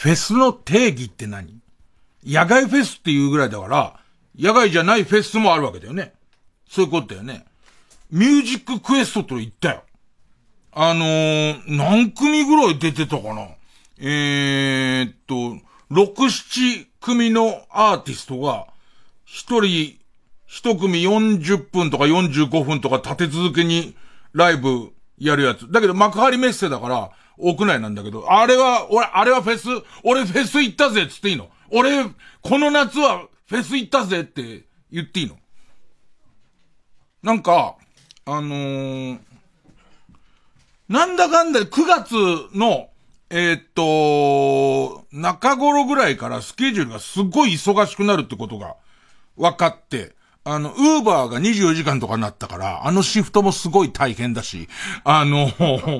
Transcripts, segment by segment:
フェスの定義って何？野外フェスっていうぐらいだから、野外じゃないフェスもあるわけだよね。そういうことだよね。ミュージッククエストと言ったよ。あのー、何組ぐらい出てたかな？えー、っと、6、7組のアーティストが、一人、一組40分とか45分とか立て続けにライブやるやつ。だけど幕張メッセだから、屋内なんだけど、あれは、俺、あれはフェス、俺フェス行ったぜっつっていいの。俺、この夏はフェス行ったぜって言っていいの。なんか、あのー、なんだかんだ9月の、えー、っと、中頃ぐらいからスケジュールがすごい忙しくなるってことが分かって、あの、ウーバーが24時間とかになったから、あのシフトもすごい大変だし、あの、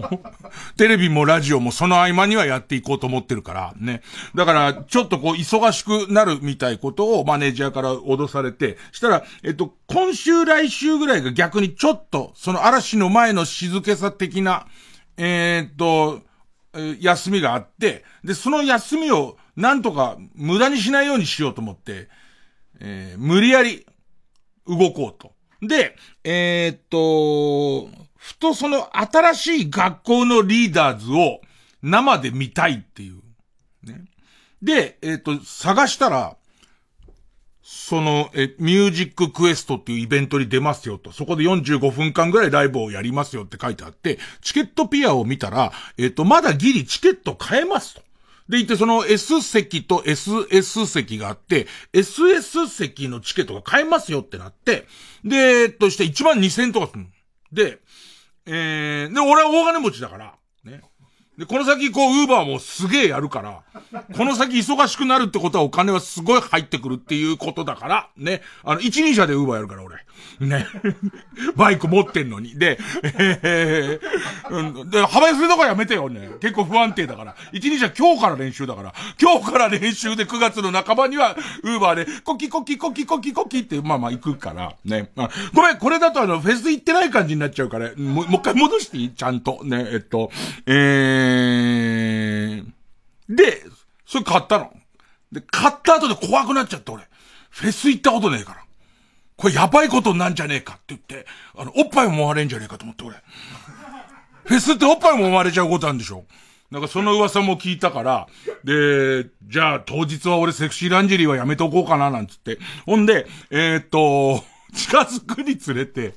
テレビもラジオもその合間にはやっていこうと思ってるから、ね。だから、ちょっとこう、忙しくなるみたいことをマネージャーから脅されて、したら、えっと、今週来週ぐらいが逆にちょっと、その嵐の前の静けさ的な、えー、っと、休みがあって、で、その休みをなんとか無駄にしないようにしようと思って、えー、無理やり動こうと。で、えー、っと、ふとその新しい学校のリーダーズを生で見たいっていう。ね。で、えー、っと、探したら、その、え、ミュージッククエストっていうイベントに出ますよと。そこで45分間ぐらいライブをやりますよって書いてあって、チケットピアを見たら、えっ、と、まだギリチケット買えますと。でいて、その S 席と SS 席があって、SS 席のチケットが買えますよってなって、で、として1万2000とかするで、えー、で、俺は大金持ちだから、で、この先、こう、ウーバーもすげえやるから、この先忙しくなるってことはお金はすごい入ってくるっていうことだから、ね。あの、一人車でウーバーやるから、俺。ね。バイク持ってんのに。で、えー、うん、で、幅寄せとかやめてよね。結構不安定だから。一人車今日から練習だから。今日から練習で9月の半ばには、ウーバーで、コキコキコキコキコキって、まあまあ行くから、ね。ごめん、これだとあの、フェス行ってない感じになっちゃうから、もう一回戻していい？ちゃんと。ね、えっと、えー、ー、で、それ買ったの。で、買った後で怖くなっちゃって俺。フェス行ったことねえから。これやばいことなんじゃねえかって言って、あの、おっぱいも揉まれんじゃねえかと思って俺。フェスっておっぱいも揉まれちゃうことあるんでしょなんかその噂も聞いたから、で、じゃあ当日は俺セクシーランジェリーはやめとこうかななんつって。ほんで、えー、っと、近づくにつれて、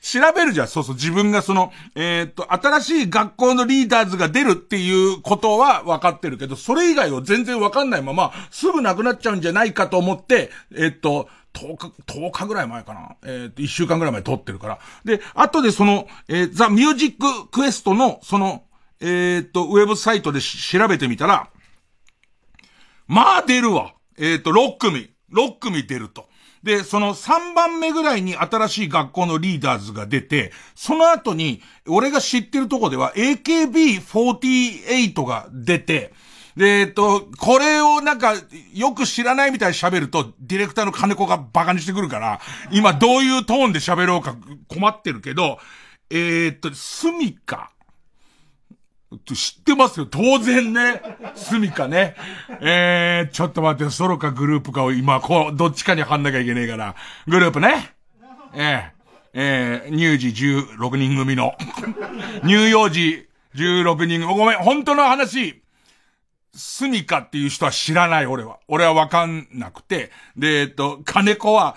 調べるじゃん。そうそう。自分がその、えー、っと、新しい学校のリーダーズが出るっていうことは分かってるけど、それ以外を全然分かんないまま、すぐなくなっちゃうんじゃないかと思って、えー、っと、10日、10日ぐらい前かな。えー、っと、1週間ぐらい前撮ってるから。で、後でその、えー、ザ・ミュージック・クエストの、その、えっと、ウェブサイトで調べてみたら、まあ出るわ。えっと、6組。6組出ると。で、その3番目ぐらいに新しい学校のリーダーズが出て、その後に、俺が知ってるとこでは AKB48 が出て、で、えっと、これをなんか、よく知らないみたいに喋ると、ディレクターの金子がバカにしてくるから、今どういうトーンで喋ろうか困ってるけど、えー、っと、スミカ。知ってますよ。当然ね。スミカね。えー、ちょっと待って、ソロかグループかを今、こう、どっちかに貼んなきゃいけねえから。グループね。えー、えー、乳児16人組の。乳幼児16人組。ごめん、本当の話。スミカっていう人は知らない、俺は。俺はわかんなくて。で、えっと、金子は、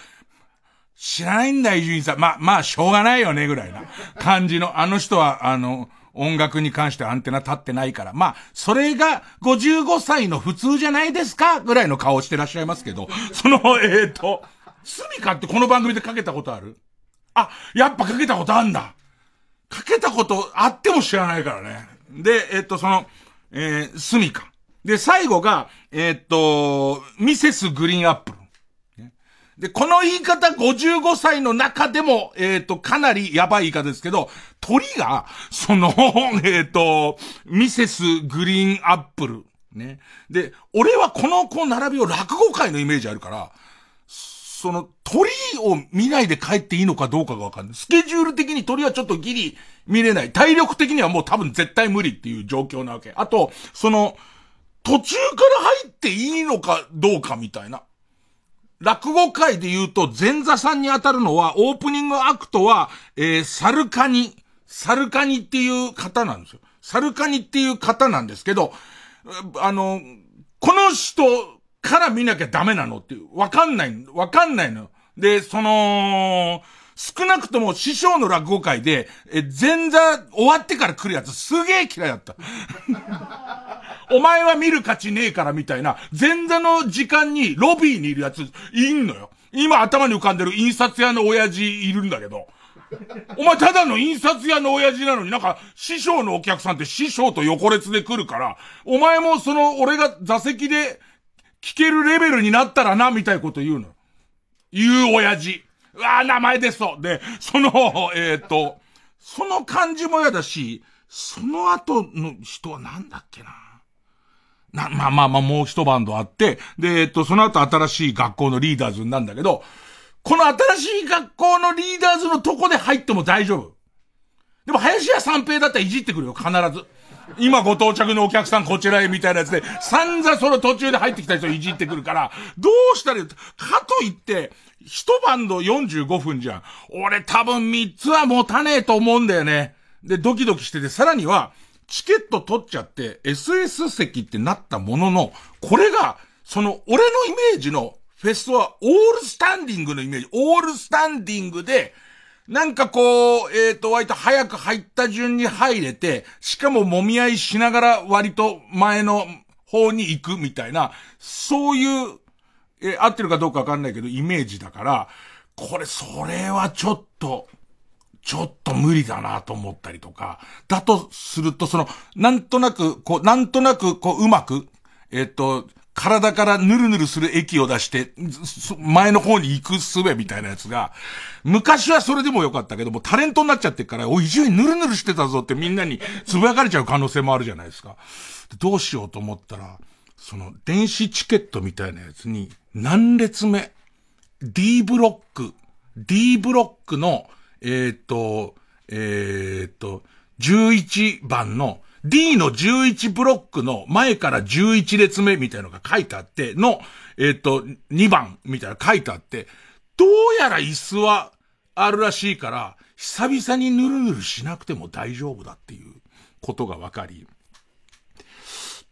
知らないんだ、伊集院さん。ま、まあ、しょうがないよね、ぐらいな感じの。あの人は、あの、音楽に関してアンテナ立ってないから。まあ、それが55歳の普通じゃないですか？ぐらいの顔してらっしゃいますけど、その、えっ、ー、と、スミカってこの番組でかけたことある？あ、やっぱかけたことあんだ。かけたことあっても知らないからね。で、えっ、ー、と、その、えー、スミカ。で、最後が、えっ、と、ミセスグリーンアップル。で、この言い方55歳の中でも、えっ、と、かなりやばい言い方ですけど、鳥が、その、えっ、ー、と、ミセスグリーンアップル。ね。で、俺はこの、この並びを落語界のイメージあるから、その、鳥を見ないで帰っていいのかどうかがわかんない。スケジュール的に鳥はちょっとギリ見れない。体力的にはもう多分絶対無理っていう状況なわけ。あと、その、途中から入っていいのかどうかみたいな。落語界で言うと、前座さんに当たるのは、オープニングアクトは、えー、サルカニ、サルカニっていう方なんですよ。サルカニっていう方なんですけど、あの、この人から見なきゃダメなのっていう、わかんない、わかんないの。で、その、少なくとも師匠の落語会で、え、前座終わってから来るやつすげえ嫌いだった。お前は見る価値ねえからみたいな、前座の時間にロビーにいるやついんのよ。今頭に浮かんでる印刷屋の親父いるんだけど。お前ただの印刷屋の親父なのになんか師匠のお客さんって師匠と横列で来るから、お前もその俺が座席で聞けるレベルになったらな、みたいこと言うの。言う親父。うわ名前ですと。で、その、えっ、と、その感じも嫌だし、その後の人はなんだっけな。な、まあまあまあもう一バンドあって、で、えっと、その後新しい学校のリーダーズなんだけど、この新しい学校のリーダーズのとこで入っても大丈夫。でも林家三平だったらいじってくるよ、必ず。今ご到着のお客さんこちらへみたいなやつで、散々その途中で入ってきた人いじってくるから、どうしたらいい？かといって、一晩の45分じゃん。俺多分三つは持たねえと思うんだよね。で、ドキドキしてて、さらには、チケット取っちゃって、SS 席ってなったものの、これが、その、俺のイメージのフェスは、オールスタンディングのイメージ、オールスタンディングで、なんかこう、えっ、ー、と、割と早く入った順に入れて、しかも揉み合いしながら割と前の方に行くみたいな、そういう、えー、合ってるかどうかわかんないけど、イメージだから、これ、それはちょっと、ちょっと無理だなと思ったりとか、だとすると、その、なんとなく、こう、なんとなく、こう、うまく、えっ、ー、と、体からヌルヌルする液を出して、前の方に行く術みたいなやつが、昔はそれでもよかったけども、タレントになっちゃってから、おい、一応にヌルヌルしてたぞってみんなにつぶやかれちゃう可能性もあるじゃないですか。どうしようと思ったら、その、電子チケットみたいなやつに、何列目 ?D ブロック、D ブロックの、えっ、と、えっ、と、11番の、D の11ブロックの前から11列目みたいのが書いてあって、の、えっ、ー、と、2番みたいな書いてあって、どうやら椅子はあるらしいから、久々にぬるぬるしなくても大丈夫だっていうことが分かり、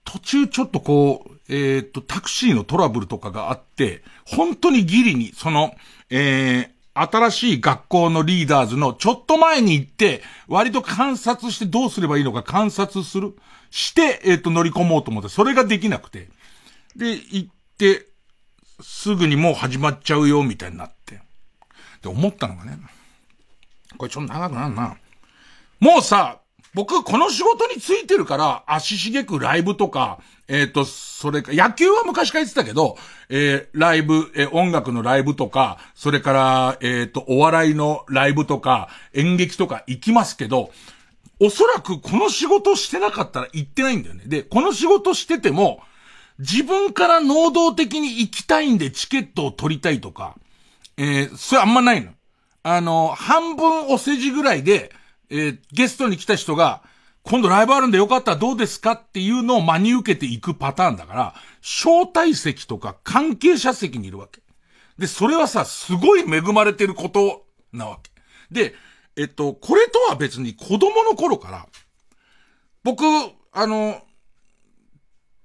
途中ちょっとこう、えっ、ー、と、タクシーのトラブルとかがあって、本当にギリに、その、えー、新しい学校のリーダーズのちょっと前に行って、割と観察してどうすればいいのか観察する、して、えっ、ー、と、乗り込もうと思って、それができなくて。で、行って、すぐにもう始まっちゃうよ、みたいになって。で、思ったのがね、これちょっと長くなるな。もうさ、僕、この仕事についてるから、足しげくライブとか、えっ、ー、と、それか、野球は昔から言ってたけど、えー、ライブ、えー、音楽のライブとか、それから、えっ、と、お笑いのライブとか、演劇とか行きますけど、おそらくこの仕事してなかったら行ってないんだよね。で、この仕事してても、自分から能動的に行きたいんでチケットを取りたいとか、えー、それあんまないの。あの、半分お世辞ぐらいで、えー、ゲストに来た人が、今度ライブあるんでよかったらどうですかっていうのを真に受けていくパターンだから、招待席とか関係者席にいるわけ。で、それはさ、すごい恵まれてることなわけ。で、えっと、これとは別に子供の頃から、僕、あの、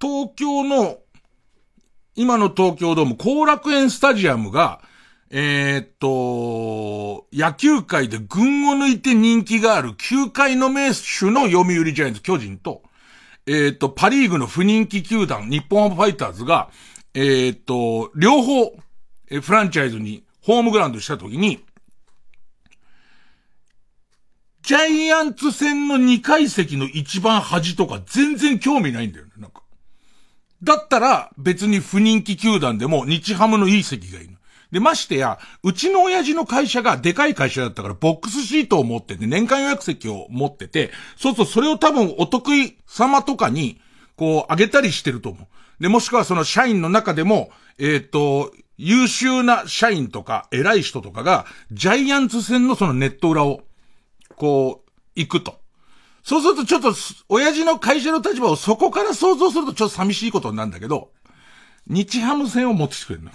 東京の、今の東京ドーム、後楽園スタジアムが、えー、っと、野球界で群を抜いて人気がある球界の名手の読売ジャイアンツ巨人と、えー、っと、パリーグの不人気球団、日本ハムファイターズが、えー、っと、両方、えフランチャイズにホームグラウンドしたときに、ジャイアンツ戦の2階席の一番端とか全然興味ないんだよね、なんか。だったら別に不人気球団でも日ハムのいい席がいいの。で、ましてや、うちの親父の会社がでかい会社だったから、ボックスシートを持ってて、年間予約席を持ってて、そうそう、それを多分お得意様とかに、こう、あげたりしてると思う。で、もしくはその社員の中でも、えっ、と、優秀な社員とか、偉い人とかが、ジャイアンツ戦のそのネット裏を、こう、行くと。そうするとちょっと、親父の会社の立場をそこから想像するとちょっと寂しいことになるんだけど、日ハム戦を持ってきてくれるの。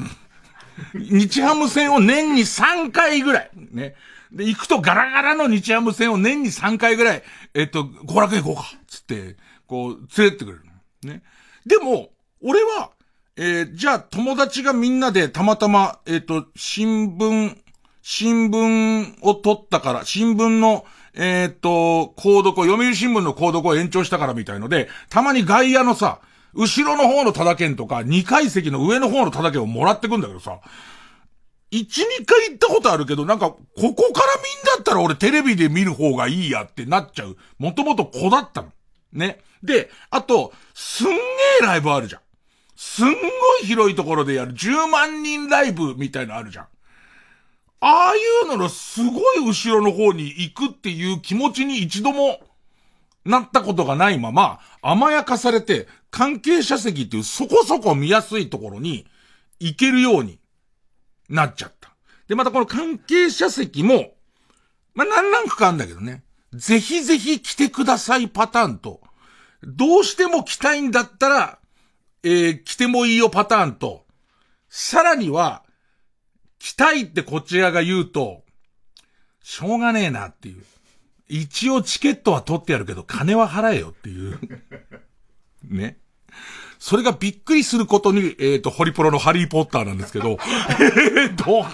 日ハム戦を年に3回ぐらい、ね。で、行くとガラガラの日ハム戦を年に3回ぐらい、えっと、後楽園行こうか、つって、こう、連れてってくれる。ね。でも、俺は、えー、じゃあ友達がみんなでたまたま、えっ、と、新聞、新聞を取ったから、新聞の、えっ、ー、と、購読読売新聞の購読を延長したからみたいので、たまに外野のさ、後ろの方のただ券とか、2階席の上の方のただ券をもらってくんだけどさ、1、2回行ったことあるけど、なんか、ここから見んだったら俺テレビで見る方がいいやってなっちゃう。もともと子だったの。ね。で、あと、すんげえライブあるじゃん。すんごい広いところでやる10万人ライブみたいのあるじゃん。ああいうののすごい後ろの方に行くっていう気持ちに一度もなったことがないまま、甘やかされて、関係者席っていうそこそこ見やすいところに行けるようになっちゃった。で、またこの関係者席も、まあ、何ランクかあるんだけどね。ぜひぜひ来てくださいパターンと、どうしても来たいんだったら、えー、来てもいいよパターンと、さらには、来たいってこちらが言うと、しょうがねえなっていう。一応チケットは取ってやるけど、金は払えよっていう。ね。それがびっくりすることに、えっ、ー、と、ホリプロのハリーポッターなんですけど、えっと、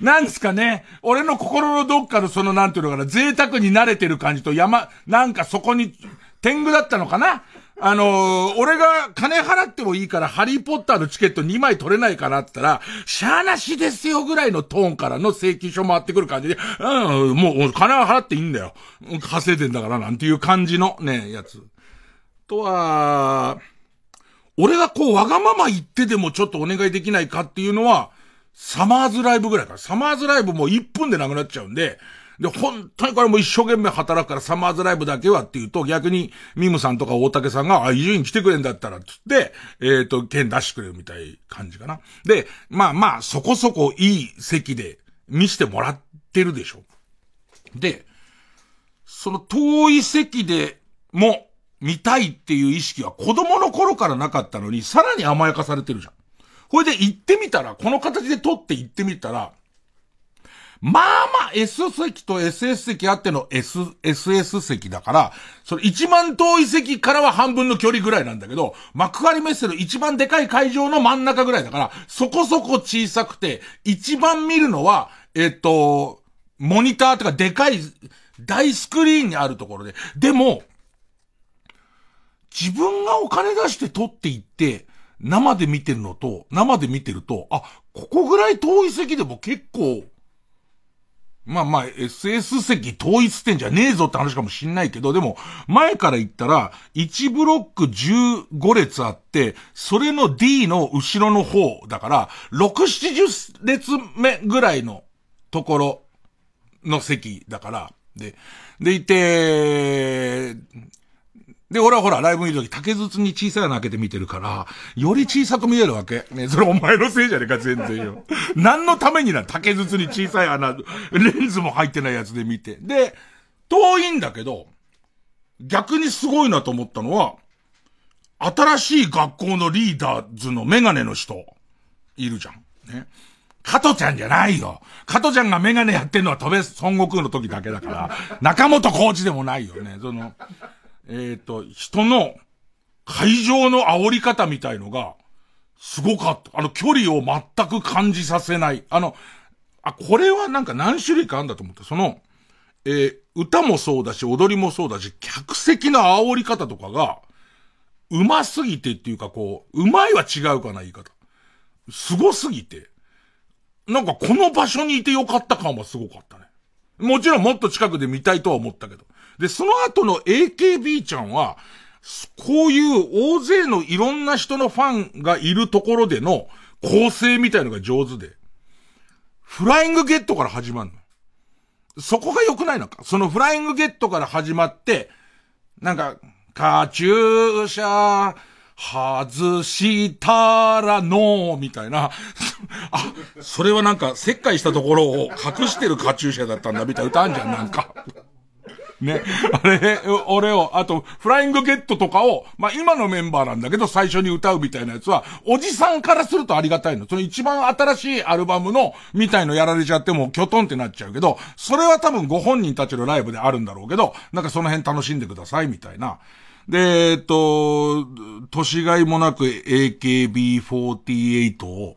なんですかね。俺の心のどっかのそのなんていうのかな、贅沢に慣れてる感じと山、なんかそこに、天狗だったのかな？あのー、俺が金払ってもいいからハリーポッターのチケット2枚取れないかなって言ったら、しゃーなしですよぐらいのトーンからの請求書回ってくる感じで、うん、もう金は払っていいんだよ。稼いでんだからなんていう感じのね、やつ。とは、俺がこうわがまま言ってでもちょっとお願いできないかっていうのは、サマーズライブぐらいから。サマーズライブも1分でなくなっちゃうんで、で、本当にこれも一生懸命働くからサマーズライブだけはっていうと、逆にミムさんとか大竹さんが、あ、伊集院来てくれんだったら、つって、えっ、ー、と、券出してくれるみたい感じかな。で、まあまあ、そこそこいい席で見してもらってるでしょ。で、その遠い席でも見たいっていう意識は子供の頃からなかったのに、さらに甘やかされてるじゃん。これで行ってみたら、この形で撮って行ってみたら、まあまあ S 席と SS 席あっての S、SS 席だから、それ一番遠い席からは半分の距離ぐらいなんだけど、幕張メッセの一番でかい会場の真ん中ぐらいだから、そこそこ小さくて、一番見るのは、えっと、モニターとかでかい大スクリーンにあるところで、でも、自分がお金出して撮っていって、生で見てるのと、生で見てると、あ、ここぐらい遠い席でも結構、まあまあ、SS 席統一点じゃねえぞって話かもしんないけど、でも、前から言ったら、1ブロック15列あって、それの D の後ろの方だから、6、70列目ぐらいのところの席だから、で、でいて、で、俺はほら、ライブ見るとき竹筒に小さい穴開けて見てるから、より小さく見えるわけ。ね、それお前のせいじゃねえか、全然よ。何のためにな、竹筒に小さい穴、レンズも入ってないやつで見て。で、遠いんだけど、逆にすごいなと思ったのは、新しい学校のリーダーズのメガネの人、いるじゃん。ね。加トちゃんじゃないよ。加トちゃんがメガネやってんのは飛べ孫悟空の時だけだから、中本コーチでもないよね。その、えっ、ー、と、人の会場の煽り方みたいのが、すごかった。あの、距離を全く感じさせない。あの、あ、これはなんか何種類かあんだと思って、その、えー、歌もそうだし、踊りもそうだし、客席の煽り方とかが、うますぎてっていうかこう、うまいは違うかな、言い方。すごすぎて。なんかこの場所にいてよかった感はすごかったね。もちろんもっと近くで見たいとは思ったけど。で、その後の AKB ちゃんは、こういう大勢のいろんな人のファンがいるところでの構成みたいのが上手で、フライングゲットから始まるの。そこが良くないのか。そのフライングゲットから始まって、なんか、カチューシャー、外したらのみたいな。あ、それはなんか、石灰したところを隠してるカチューシャだったんだ、みたいな歌あんじゃん、なんか。ね。あれ、俺を、あと、フライングゲットとかを、まあ、今のメンバーなんだけど、最初に歌うみたいなやつは、おじさんからするとありがたいの。その一番新しいアルバムの、みたいのやられちゃっても、キョトンってなっちゃうけど、それは多分ご本人たちのライブであるんだろうけど、なんかその辺楽しんでください、みたいな。で、えっと、年がいもなく AKB48 を、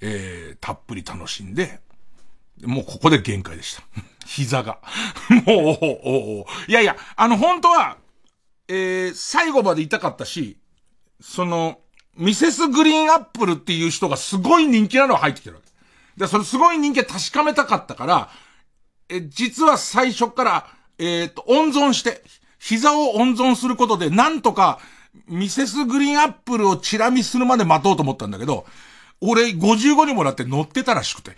えー、たっぷり楽しんで、もうここで限界でした。膝が。もう、おおいやいや、あの、本当は、えー、最後まで痛かったし、その、ミセスグリーンアップルっていう人がすごい人気なのが入ってきてるわけ。で、それすごい人気は確かめたかったから、え、実は最初から、えっ、と、温存して、膝を温存することで、なんとか、ミセスグリーンアップルをチラ見するまで待とうと思ったんだけど、俺55にもらって乗ってたらしくて。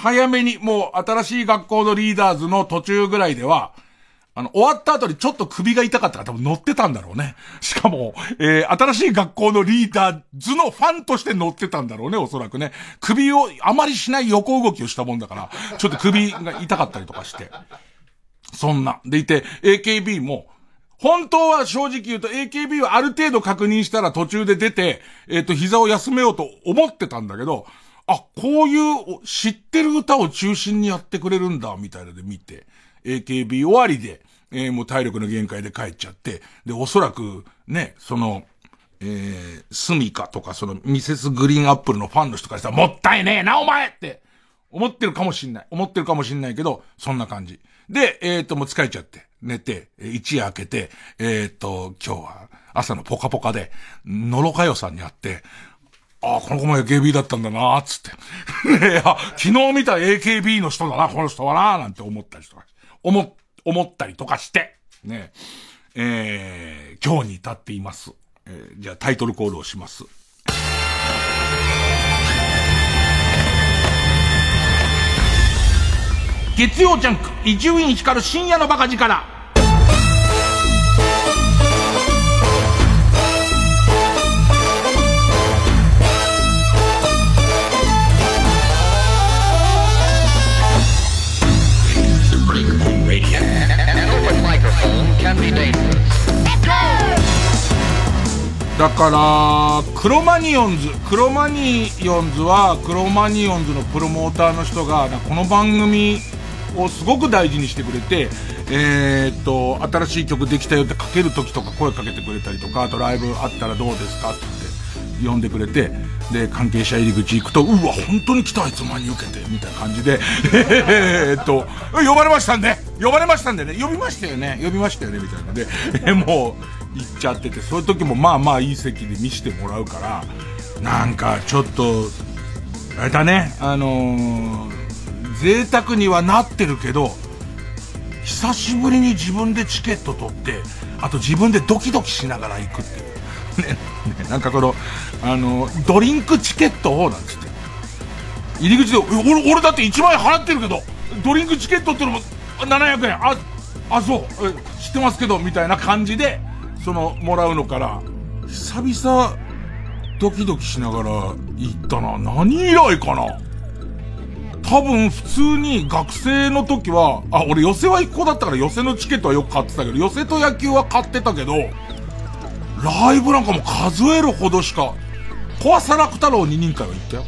早めに、もう新しい学校のリーダーズの途中ぐらいでは、あの、終わった後にちょっと首が痛かったから多分乗ってたんだろうね。しかも、えー、新しい学校のリーダーズのファンとして乗ってたんだろうね、おそらくね。首をあまりしない横動きをしたもんだから、ちょっと首が痛かったりとかして。そんな。でいて、AKB も、本当は正直言うと AKB はある程度確認したら途中で出て、えっ、ー、と、膝を休めようと思ってたんだけど、あ、こういう知ってる歌を中心にやってくれるんだ、みたいなで見て、AKB 終わりで、えー、もう体力の限界で帰っちゃって、で、おそらく、ね、その、えー、スミカとかそのミセスグリーンアップルのファンの人からしたら、もったいねえな、お前って思ってるかもしんない。思ってるかもしんないけど、そんな感じ。で、えっ、ー、と、もう疲れちゃって、寝て、一夜明けて、えっ、ー、と、今日は朝のポカポカで、のろかよさんに会って、ああ、この子も AKB だったんだなつって。いや、昨日見た AKB の人だな、この人はななんて思ったりとか、思、思ったりとかして、ね、えー、今日に至っています。えー、じゃあタイトルコールをします。月曜ジャンク、伊集院光る深夜のバカ力。だから、クロマニオンズ、クロマニオンズは、クロマニオンズのプロモーターの人が、この番組をすごく大事にしてくれて、えー、っと、新しい曲できたよってかける時とか声かけてくれたりとか、あとライブあったらどうですかって、呼んでくれて、で、関係者入り口行くと、うわ、本当に来たあいつ真に受けて、みたいな感じで、え、っと、呼ばれましたんで、呼ばれましたんでね、呼びましたよね、呼びましたよね、みたいなので、え もう、行っちゃってて、そういう時もまあまあいい席で見せてもらうから、なんかちょっと、あれだね、あのー、贅沢にはなってるけど、久しぶりに自分でチケット取って、あと自分でドキドキしながら行くっていう。ね、ね、なんかこの、あの、ドリンクチケットを、なんつって。入り口で、俺、俺だって1万円払ってるけど、ドリンクチケットってのも700円、あ、あ、そう、知ってますけど、みたいな感じで、その、もらうのから、久々、ドキドキしながら行ったな。何以来かな多分普通に学生の時は、あ、俺寄せは一個だったから寄せのチケットはよく買ってたけど、寄せと野球は買ってたけど、ライブなんかも数えるほどしか、怖さ楽太郎二人会は行ったよ。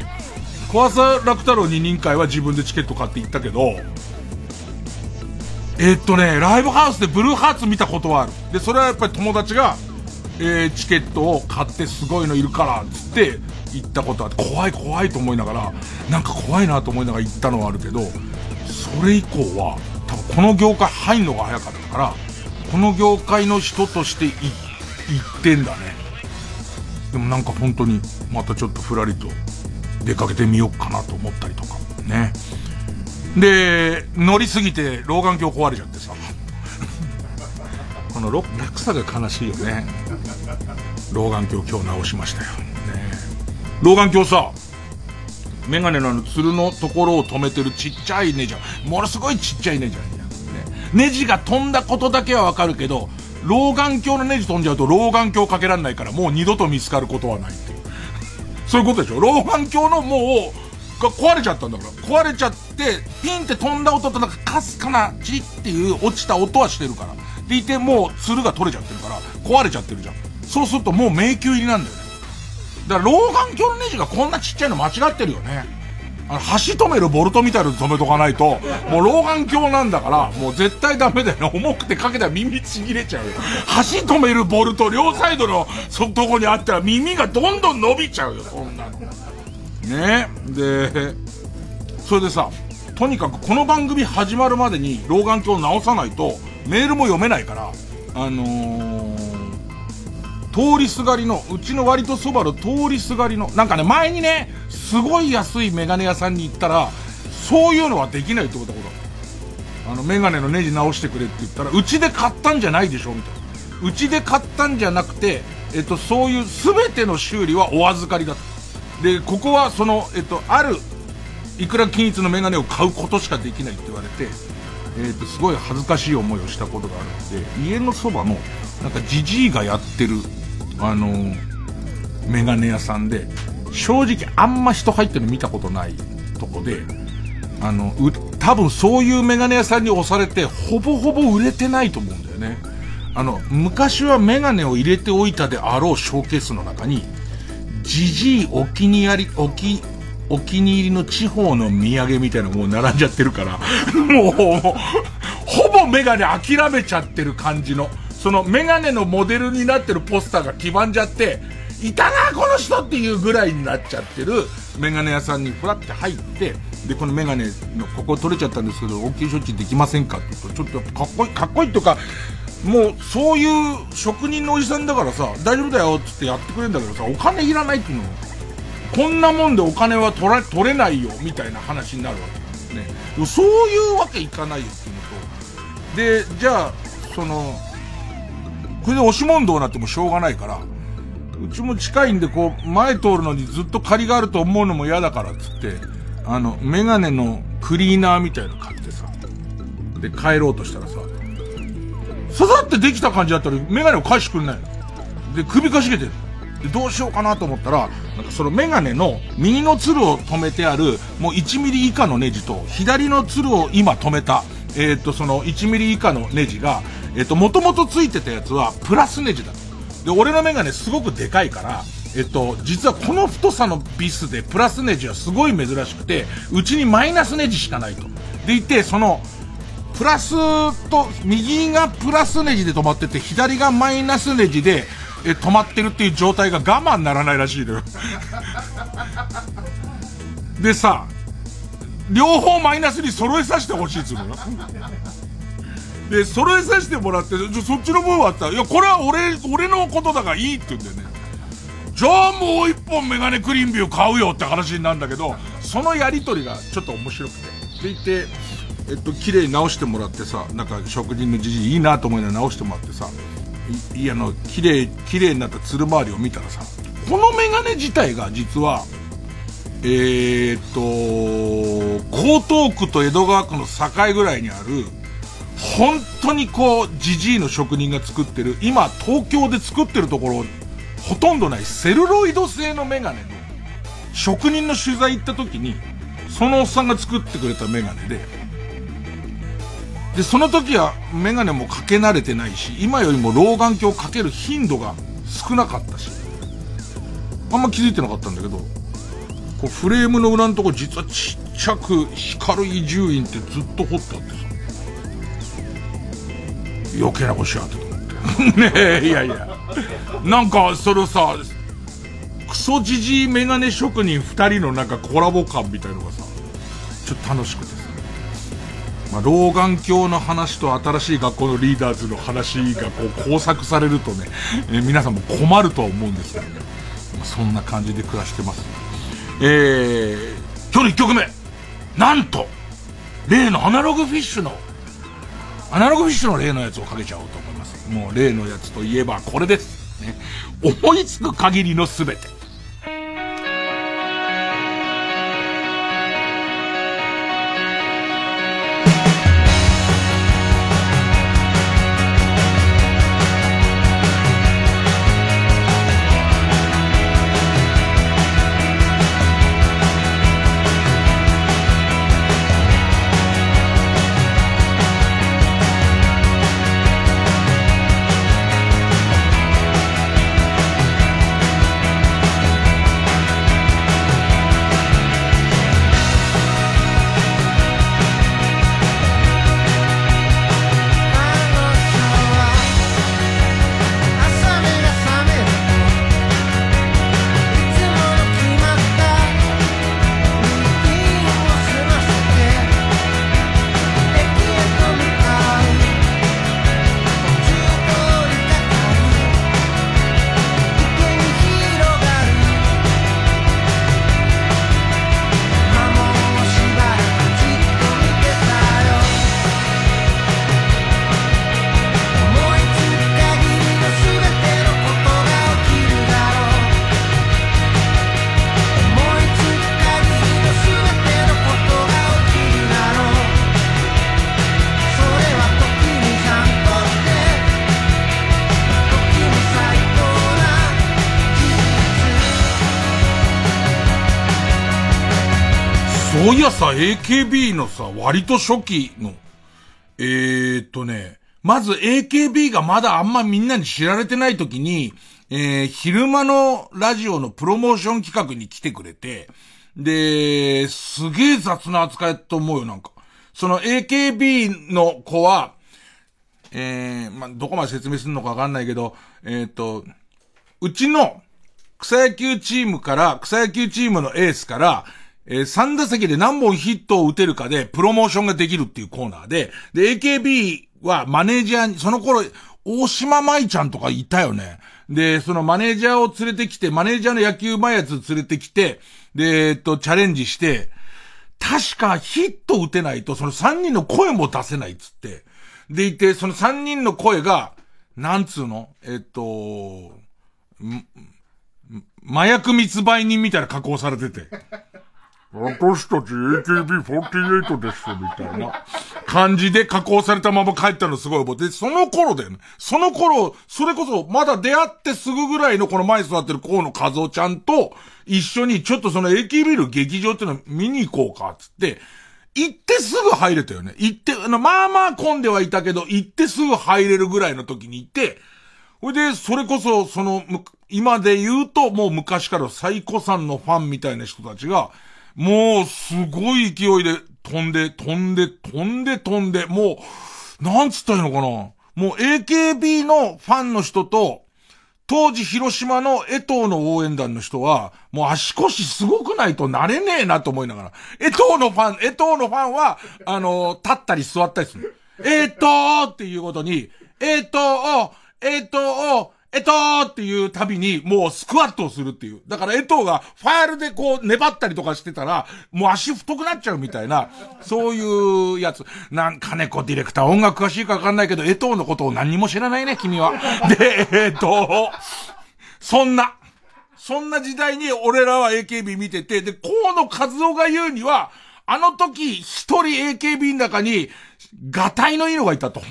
怖さ楽太郎二人会は自分でチケット買って行ったけど、えー、っとね、ライブハウスでブルーハーツ見たことはある。で、それはやっぱり友達が、えー、チケットを買ってすごいのいるから、つって、行ったことあって、怖い怖いと思いながら、なんか怖いなと思いながら行ったのはあるけど、それ以降は、多分この業界入んのが早かったから、この業界の人として行ってんだね。でもなんか本当に、またちょっとふらりと出かけてみようかなと思ったりとか、ね。で、乗りすぎて老眼鏡壊れちゃってさ。この落差が悲しいよね。老眼鏡今日直しましたよ。ね老眼鏡さ、メガネのあの、ツルのところを止めてるちっちゃいネジものすごいちっちゃいネジあるじゃん。ね。ネジが飛んだことだけはわかるけど、老眼鏡のネジ飛んじゃうと老眼鏡かけられないからもう二度と見つかることはないっていう。そういうことでしょ？老眼鏡のもう、が壊れちゃったんだから。壊れちゃって、ピンって飛んだ音となんかかすかなチリっていう落ちた音はしてるから。でいて、もう、ツルが取れちゃってるから、壊れちゃってるじゃん。そうするともう迷宮入りなんだよね。だから老眼鏡のネジがこんなちっちゃいの間違ってるよね。あの、橋止めるボルトみたいなの止めとかないと、もう老眼鏡なんだから、もう絶対ダメだよね。重くてかけたら耳ちぎれちゃうよ。橋止めるボルト両サイドのそとこにあったら耳がどんどん伸びちゃうよ、そんなの。ねで、それでさ、とにかくこの番組始まるまでに老眼鏡を直さないと、メールも読めないから、あのー、通りすがりの、うちの割とそばの通りすがりの、なんかね、前にね、すごい安いメガネ屋さんに行ったら、そういうのはできないってことだ。あの、メガネのネジ直してくれって言ったら、うちで買ったんじゃないでしょみたいな。うちで買ったんじゃなくて、えっと、そういう全ての修理はお預かりだと。で、ここはその、えっと、ある、いくら均一のメガネを買うことしかできないって言われて、えっと、すごい恥ずかしい思いをしたことがあるので、家のそばの、なんかじじいがやってる、あのー、メガネ屋さんで、正直あんま人入ってるの見たことないとこで、あの、う、多分そういうメガネ屋さんに押されて、ほぼほぼ売れてないと思うんだよね。あの、昔はメガネを入れておいたであろうショーケースの中に、じじいお気に入り、お気、お気に入りの地方の土産みたいなのもう並んじゃってるから、もう、ほぼメガネ諦めちゃってる感じの、そのメガネのモデルになってるポスターが黄ばんじゃって、いたなこの人っていうぐらいになっちゃってる。メガネ屋さんにふらって入って、で、このメガネのここ取れちゃったんですけど、大きい処置できませんかって言うと、ちょっとかっこいい、かっこいいとか、もう、そういう職人のおじさんだからさ、大丈夫だよっつってやってくれるんだけどさ、お金いらないっていうの。こんなもんでお金は取ら、取れないよ、みたいな話になるわけなんですね。で。そういうわけいかないよっていうのと、で、じゃあ、その、これで押し問答になってもしょうがないから、うちも近いんで、こう、前通るのにずっと借りがあると思うのも嫌だからっつって、あの、メガネのクリーナーみたいの買ってさ、で、帰ろうとしたらさ、ささってできた感じだったら、メガネを返してくんない。で、首かしげてる。で、どうしようかなと思ったら、なんかそのメガネの右のツルを止めてある、もう1ミリ以下のネジと、左のツルを今止めた、えー、っと、その1ミリ以下のネジが、えー、っと、もともとついてたやつは、プラスネジだ。で、俺のメガネすごくでかいから、えっと、実はこの太さのビスでプラスネジはすごい珍しくて、うちにマイナスネジしかないと。でいて、その、プラスと、右がプラスネジで止まってて、左がマイナスネジで、え、止まってるっていう状態が我慢ならないらしいのよ。でさ、両方マイナスに揃えさせてほしいっつうのよ。で、揃えさせてもらって、じゃ、そっちの分はあったら、いや、これは俺、俺のことだからいいって言うんだよね。じゃあもう一本メガネクリンビュー買うよって話になるんだけど、そのやりとりがちょっと面白くて。でいて、えっと、綺麗に直してもらってさ、なんか職人のじじいいいなと思いながら直してもらってさ、いいあの、綺麗、綺麗になったつる周りを見たらさ、このメガネ自体が実は、えー、っと、江東区と江戸川区の境ぐらいにある、本当にこう、じじいの職人が作ってる、今東京で作ってるところ、ほとんどないセルロイド製のメガネの、職人の取材行った時に、そのおっさんが作ってくれたメガネで、で、その時はメガネもかけ慣れてないし、今よりも老眼鏡をかける頻度が少なかったし、あんま気づいてなかったんだけど、こうフレームの裏のとこ実はちっちゃく光る伊集院ってずっと彫ってあってさ、余計なことしやってと思って。ねえ、いやいや。なんか、それをさ、クソじじいメガネ職人二人のなんかコラボ感みたいのがさ、ちょっと楽しくて。まあ、老眼鏡の話と新しい学校のリーダーズの話がこう交錯されるとね、えー、皆さんも困るとは思うんですけどね。まあ、そんな感じで暮らしてます。えー、今日の一曲目なんと例のアナログフィッシュのアナログフィッシュの例のやつをかけちゃおうと思います。もう例のやつといえばこれです。ね。思いつく限りのすべて。そういやさ、AKB のさ、割と初期の、えー、っとね、まず AKB がまだあんまみんなに知られてない時に、えー、昼間のラジオのプロモーション企画に来てくれて、で、すげえ雑な扱いと思うよ、なんか。その AKB の子は、えー、まあ、どこまで説明するのかわかんないけど、えー、っと、うちの草野球チームから、草野球チームのエースから、えー、3打席で何本ヒットを打てるかで、プロモーションができるっていうコーナーで、で、AKB はマネージャーに、その頃、大島舞ちゃんとかいたよね。で、そのマネージャーを連れてきて、マネージャーの野球前やつ連れてきて、で、えっと、チャレンジして、確かヒット打てないと、その3人の声も出せないっつって。でいて、その3人の声が、なんつうの？えっと、麻薬密売人みたいな加工されてて。私たち AKB48 です、みたいな感じで加工されたまま帰ったのすごい覚えて、その頃だよね。その頃、それこそ、まだ出会ってすぐぐらいのこの前座ってる河野和夫ちゃんと、一緒にちょっとその AKB の劇場っていうの見に行こうか、つって、行ってすぐ入れたよね。行って、まあまあ混んではいたけど、行ってすぐ入れるぐらいの時に行って、ほいで、それこそ、その、今で言うと、もう昔から最古さんのファンみたいな人たちが、もう、すごい勢いで飛んで、飛んで、飛んで、飛んで、もう、なんつったらいいのかな。もう AKB のファンの人と、当時広島の江藤の応援団の人は、もう足腰すごくないとなれねえなと思いながら。江藤のファン、江藤のファンは、あの、立ったり座ったりする。江藤っていうことに、江藤を、江藤を、えとーっていうたびに、もうスクワットをするっていう。だからえとーがファイルでこう粘ったりとかしてたら、もう足太くなっちゃうみたいな、そういうやつ。なんかね、こうディレクター音楽詳しいかわかんないけど、えとーのことを何にも知らないね、君は。で、えっと、そんな、そんな時代に俺らは AKB 見てて、で、河野和夫が言うには、あの時、一人 AKB の中に、ガタイのいいのがいたと。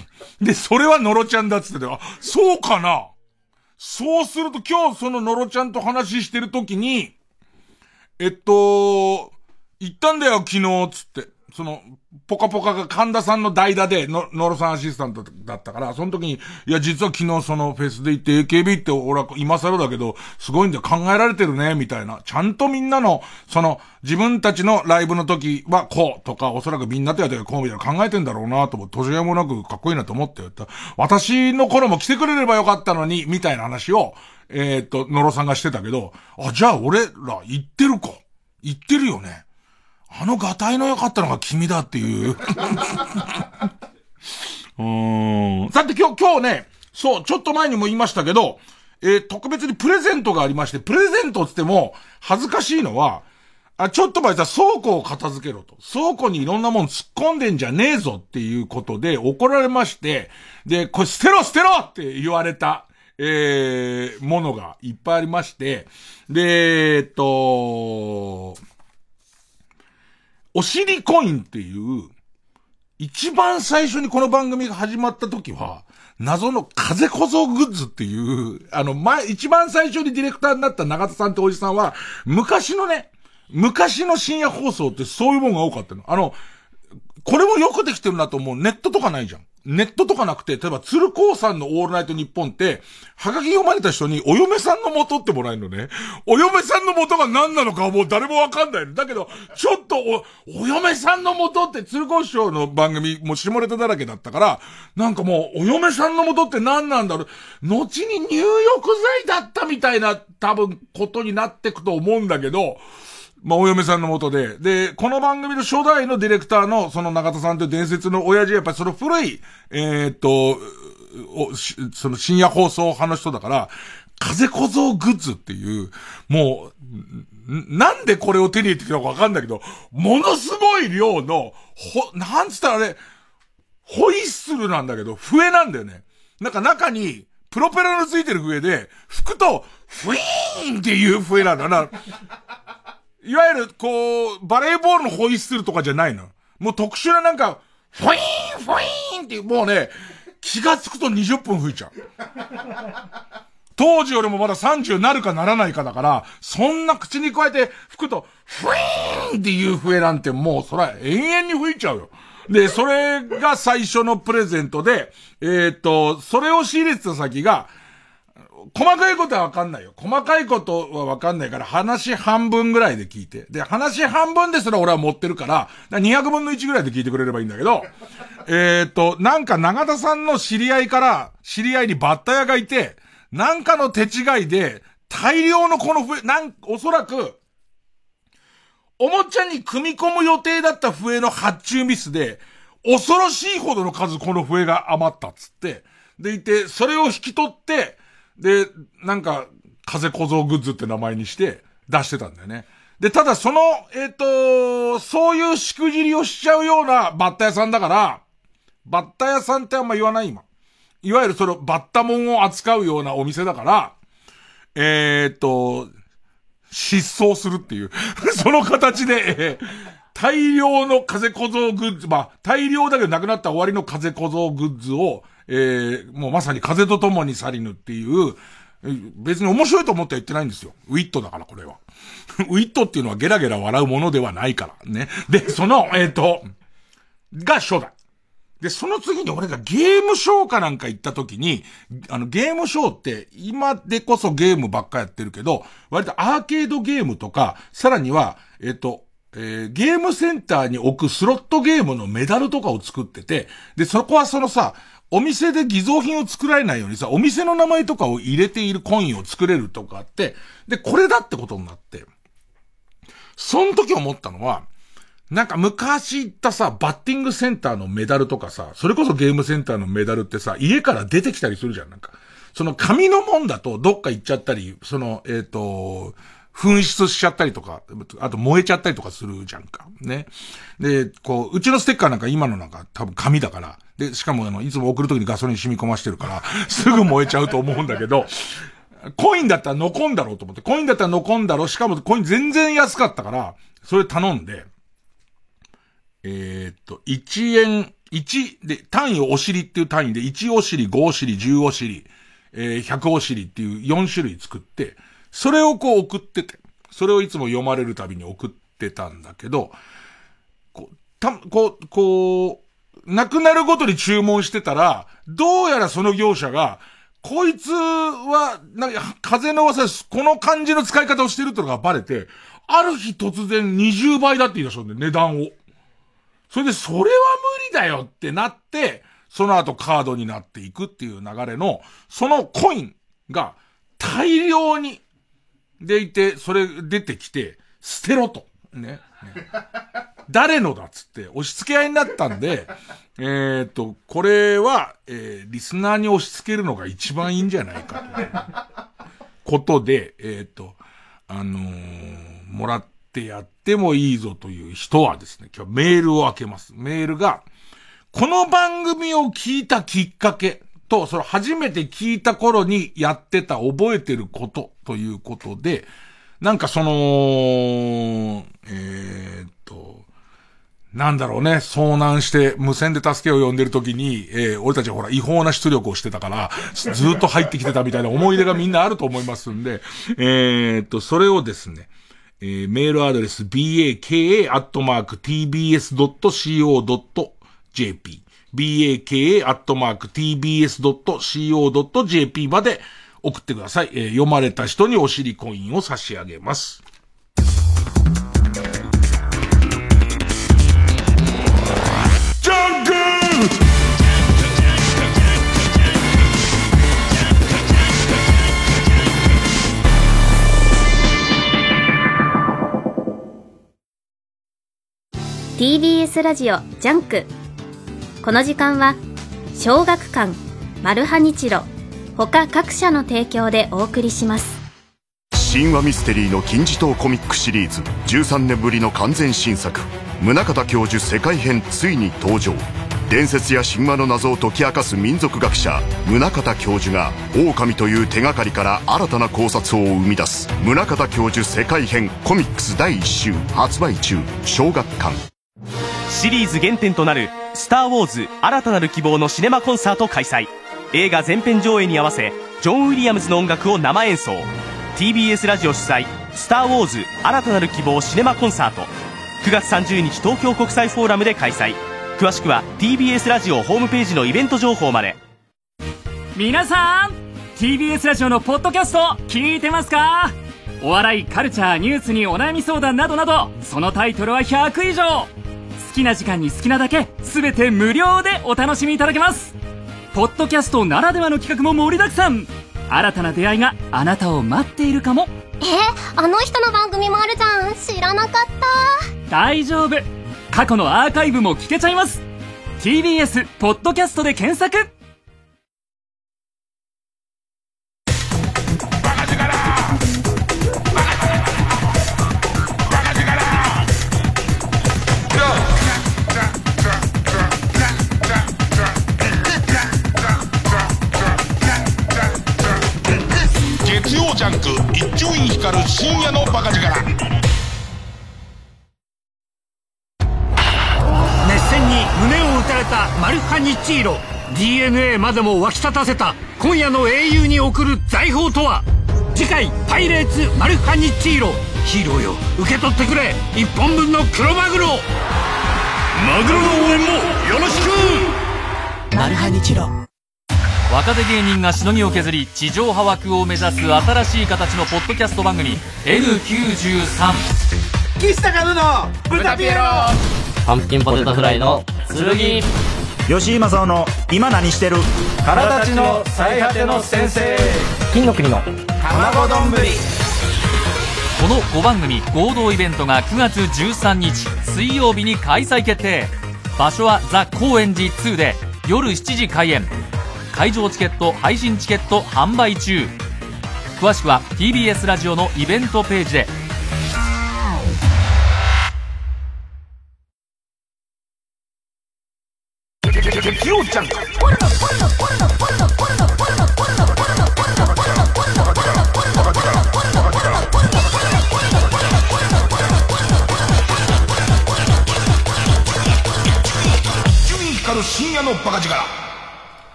で、それはノロちゃんだっつってて、あ、そうかなそうすると今日そののろちゃんと話してるときに、えっと、行ったんだよ昨日、つって。その、ポカポカが神田さんの代打で、の、のろさんアシスタントだったから、その時に、いや、実は昨日そのフェスで行って AKB って俺は今更だけど、すごいんだ、考えられてるね、みたいな。ちゃんとみんなの、その、自分たちのライブの時はこうとか、おそらくみんなとやってこうみたいな考えてんだろうなと思って、年上もなくかっこいいなと思ってやった。私の頃も来てくれればよかったのに、みたいな話を、えー、っと、のろさんがしてたけど、あ、じゃあ俺ら行ってるか。行ってるよね。あのガタイの良かったのが君だっていう。うん。さて今日、今日ね、そう、ちょっと前にも言いましたけど、えー、特別にプレゼントがありまして、プレゼントつっても、恥ずかしいのは、あ、ちょっと前さ、倉庫を片付けろと。倉庫にいろんなもん突っ込んでんじゃねえぞっていうことで怒られまして、で、これ捨てろ捨てろって言われた、えー、ものがいっぱいありまして、で、えっと、お尻コインっていう、一番最初にこの番組が始まった時は、謎の風小僧グッズっていう、あの、前、一番最初にディレクターになった長田さんとおじさんは、昔のね、昔の深夜放送ってそういうもんが多かったの。あの、これもよくできてるなと思う。ネットとかないじゃん。ネットとかなくて、例えば、鶴光さんのオールナイトニッポンって、はがき読まれた人にお嫁さんの元ってもらえるのね。お嫁さんの元が何なのかもう誰もわかんない。だけど、ちょっとお、お嫁さんの元って鶴光師匠の番組、もう下ネタだらけだったから、なんかもう、お嫁さんの元って何なんだろう。後に入浴剤だったみたいな、多分、ことになってくと思うんだけど、まあ、お嫁さんのもとで。で、この番組の初代のディレクターの、その中田さんという伝説の親父はやっぱりその古い、えー、っと、その深夜放送派の人だから、風小僧グッズっていう、もう、なんでこれを手に入れてきたのかわかんないけど、ものすごい量の、ほ、なんつったらあれ、ホイッスルなんだけど、笛なんだよね。なんか中に、プロペラのついてる笛で、吹くと、フィーンっていう笛なんだな。いわゆる、こう、バレーボールのホイッスルとかじゃないの？もう特殊ななんか、フィーンフィーンっていう、もうね、気がつくと20分吹いちゃう。当時よりもまだ30なるかならないかだから、そんな口に加えて吹くと、ふーんっていう笛なんてもうそら永遠に吹いちゃうよ。で、それが最初のプレゼントで、えー、っと、それを仕入れてた先が、細かいことはわかんないよ。細かいことはわかんないから、話半分ぐらいで聞いて。で、話半分ですら俺は持ってるから、から200分の1ぐらいで聞いてくれればいいんだけど、えっと、なんか長田さんの知り合いから、知り合いにバッタ屋がいて、なんかの手違いで、大量のこの笛、なん、おそらく、おもちゃに組み込む予定だった笛の発注ミスで、恐ろしいほどの数この笛が余ったっつって、でいて、それを引き取って、で、なんか、風小僧グッズって名前にして出してたんだよね。で、ただその、えっ、ー、と、そういうしくじりをしちゃうようなバッタ屋さんだから、バッタ屋さんってあんま言わない今。いわゆるそのバッタモンを扱うようなお店だから、えっ、ー、と、失踪するっていう その形で、えー、大量の風小僧グッズ、まあ、大量だけどなくなった終わりの風小僧グッズを、えー、もうまさに風と共に去りぬっていう、別に面白いと思っては言ってないんですよ。ウィットだから、これは。ウィットっていうのはゲラゲラ笑うものではないから。ね。で、その、えっ、ー、と、が初代。で、その次に俺がゲームショーかなんか行った時に、あの、ゲームショーって今でこそゲームばっかやってるけど、割とアーケードゲームとか、さらには、えっ、ー、と、えー、ゲームセンターに置くスロットゲームのメダルとかを作ってて、で、そこはそのさ、お店で偽造品を作られないようにさ、お店の名前とかを入れているコインを作れるとかって、で、これだってことになって、その時思ったのは、なんか昔行ったさ、バッティングセンターのメダルとかさ、それこそゲームセンターのメダルってさ、家から出てきたりするじゃん、なんか。その紙のもんだとどっか行っちゃったり、その、えっ、ー、と、紛失しちゃったりとか、あと燃えちゃったりとかするじゃんか。ね。で、こう、うちのステッカーなんか今のなんか多分紙だから、で、しかもあの、いつも送るときにガソリン染み込ましてるから、すぐ燃えちゃうと思うんだけど、コインだったら残んだろうと思って、コインだったら残んだろう、しかもコイン全然安かったから、それ頼んで、えー、っと、1円、1で、単位をお尻っていう単位で、1お尻、5お尻、10お尻、えー、100お尻っていう4種類作って、それをこう送ってて、それをいつも読まれるたびに送ってたんだけど、こう、た、こう、こう、なくなるごとに注文してたら、どうやらその業者が、こいつは、な風の噂です。この感じの使い方をしてるってのがバレて、ある日突然20倍だって言い出したんで、値段を。それで、それは無理だよってなって、その後カードになっていくっていう流れの、そのコインが大量にでいて、それ出てきて、捨てろと。ね。ね誰のだっつって押し付け合いになったんで、え、っと、これは、えー、リスナーに押し付けるのが一番いいんじゃないかと。ことで、えー、っと、あのー、もらってやってもいいぞという人はですね、今日メールを開けます。メールが、この番組を聞いたきっかけ、と、その初めて聞いた頃にやってた覚えてることということで、なんかその、えー、っと、なんだろうね、遭難して無線で助けを呼んでる時に、えー、俺たちはほら違法な出力をしてたから、ずっと入ってきてたみたいな思い出がみんなあると思いますんで、えー、っと、それをですね、えー、メールアドレス baka.tbs.co.jp baka.tbs.co.jp まで送ってください。えー、読まれた人にお尻コインを差し上げます。TBS ラジオジャンク。この時間は小学館マルハニチロ他各社の提供でお送りします。神話ミステリーの金字塔コミックシリーズ13年ぶりの完全新作。宗像教授世界編ついに登場。伝説や神話の謎を解き明かす民族学者宗像教授が狼という手がかりから新たな考察を生み出す。宗像教授世界編コミックス第1集発売中。小学館。シリーズ原点となる「スター・ウォーズ新たなる希望」のシネマコンサート開催。映画全編上映に合わせジョン・ウィリアムズの音楽を生演奏。TBS ラジオ主催「スター・ウォーズ新たなる希望シネマコンサート」9月30日東京国際フォーラムで開催。詳しくは TBS ラジオホームページのイベント情報まで。皆さん TBS ラジオのポッドキャスト聞いてますか？お笑いカルチャーニュースにお悩み相談などなどそのタイトルは100以上。好きな時間に好きなだけ全て無料でお楽しみいただけます。ポッドキャストならではの企画も盛りだくさん。新たな出会いがあなたを待っているかも。えあの人の番組もあるじゃん。知らなかった。大丈夫。過去のアーカイブも聞けちゃいます。TBS ポッドキャストで検索月曜ジャンク伊集院光深夜の馬鹿力。熱戦に胸を打たれたマルハニチーロ。DNA までも沸き立たせた。今夜の英雄に送る財宝とは？次回「パイレーツマルハニチロ」ヒーローよ受け取ってくれ。一本分の黒マグロ。マグロの応援もよろしく。マルハニチロ若手芸人がしのぎを削り地上波枠を目指す新しい形のポッドキャスト番組 N93 岸高野の豚ピエロパンプキンポテトフライの剣。吉井正夫の今何してる？体立ちの最果ての先生。金の国の卵丼。ぶりこの5番組合同イベントが9月13日水曜日に開催決定。場所はザ・高円寺2で夜7時開演会場チケット配信チケット販売中。詳しくは TBS ラジオのイベントページで月曜ジャンク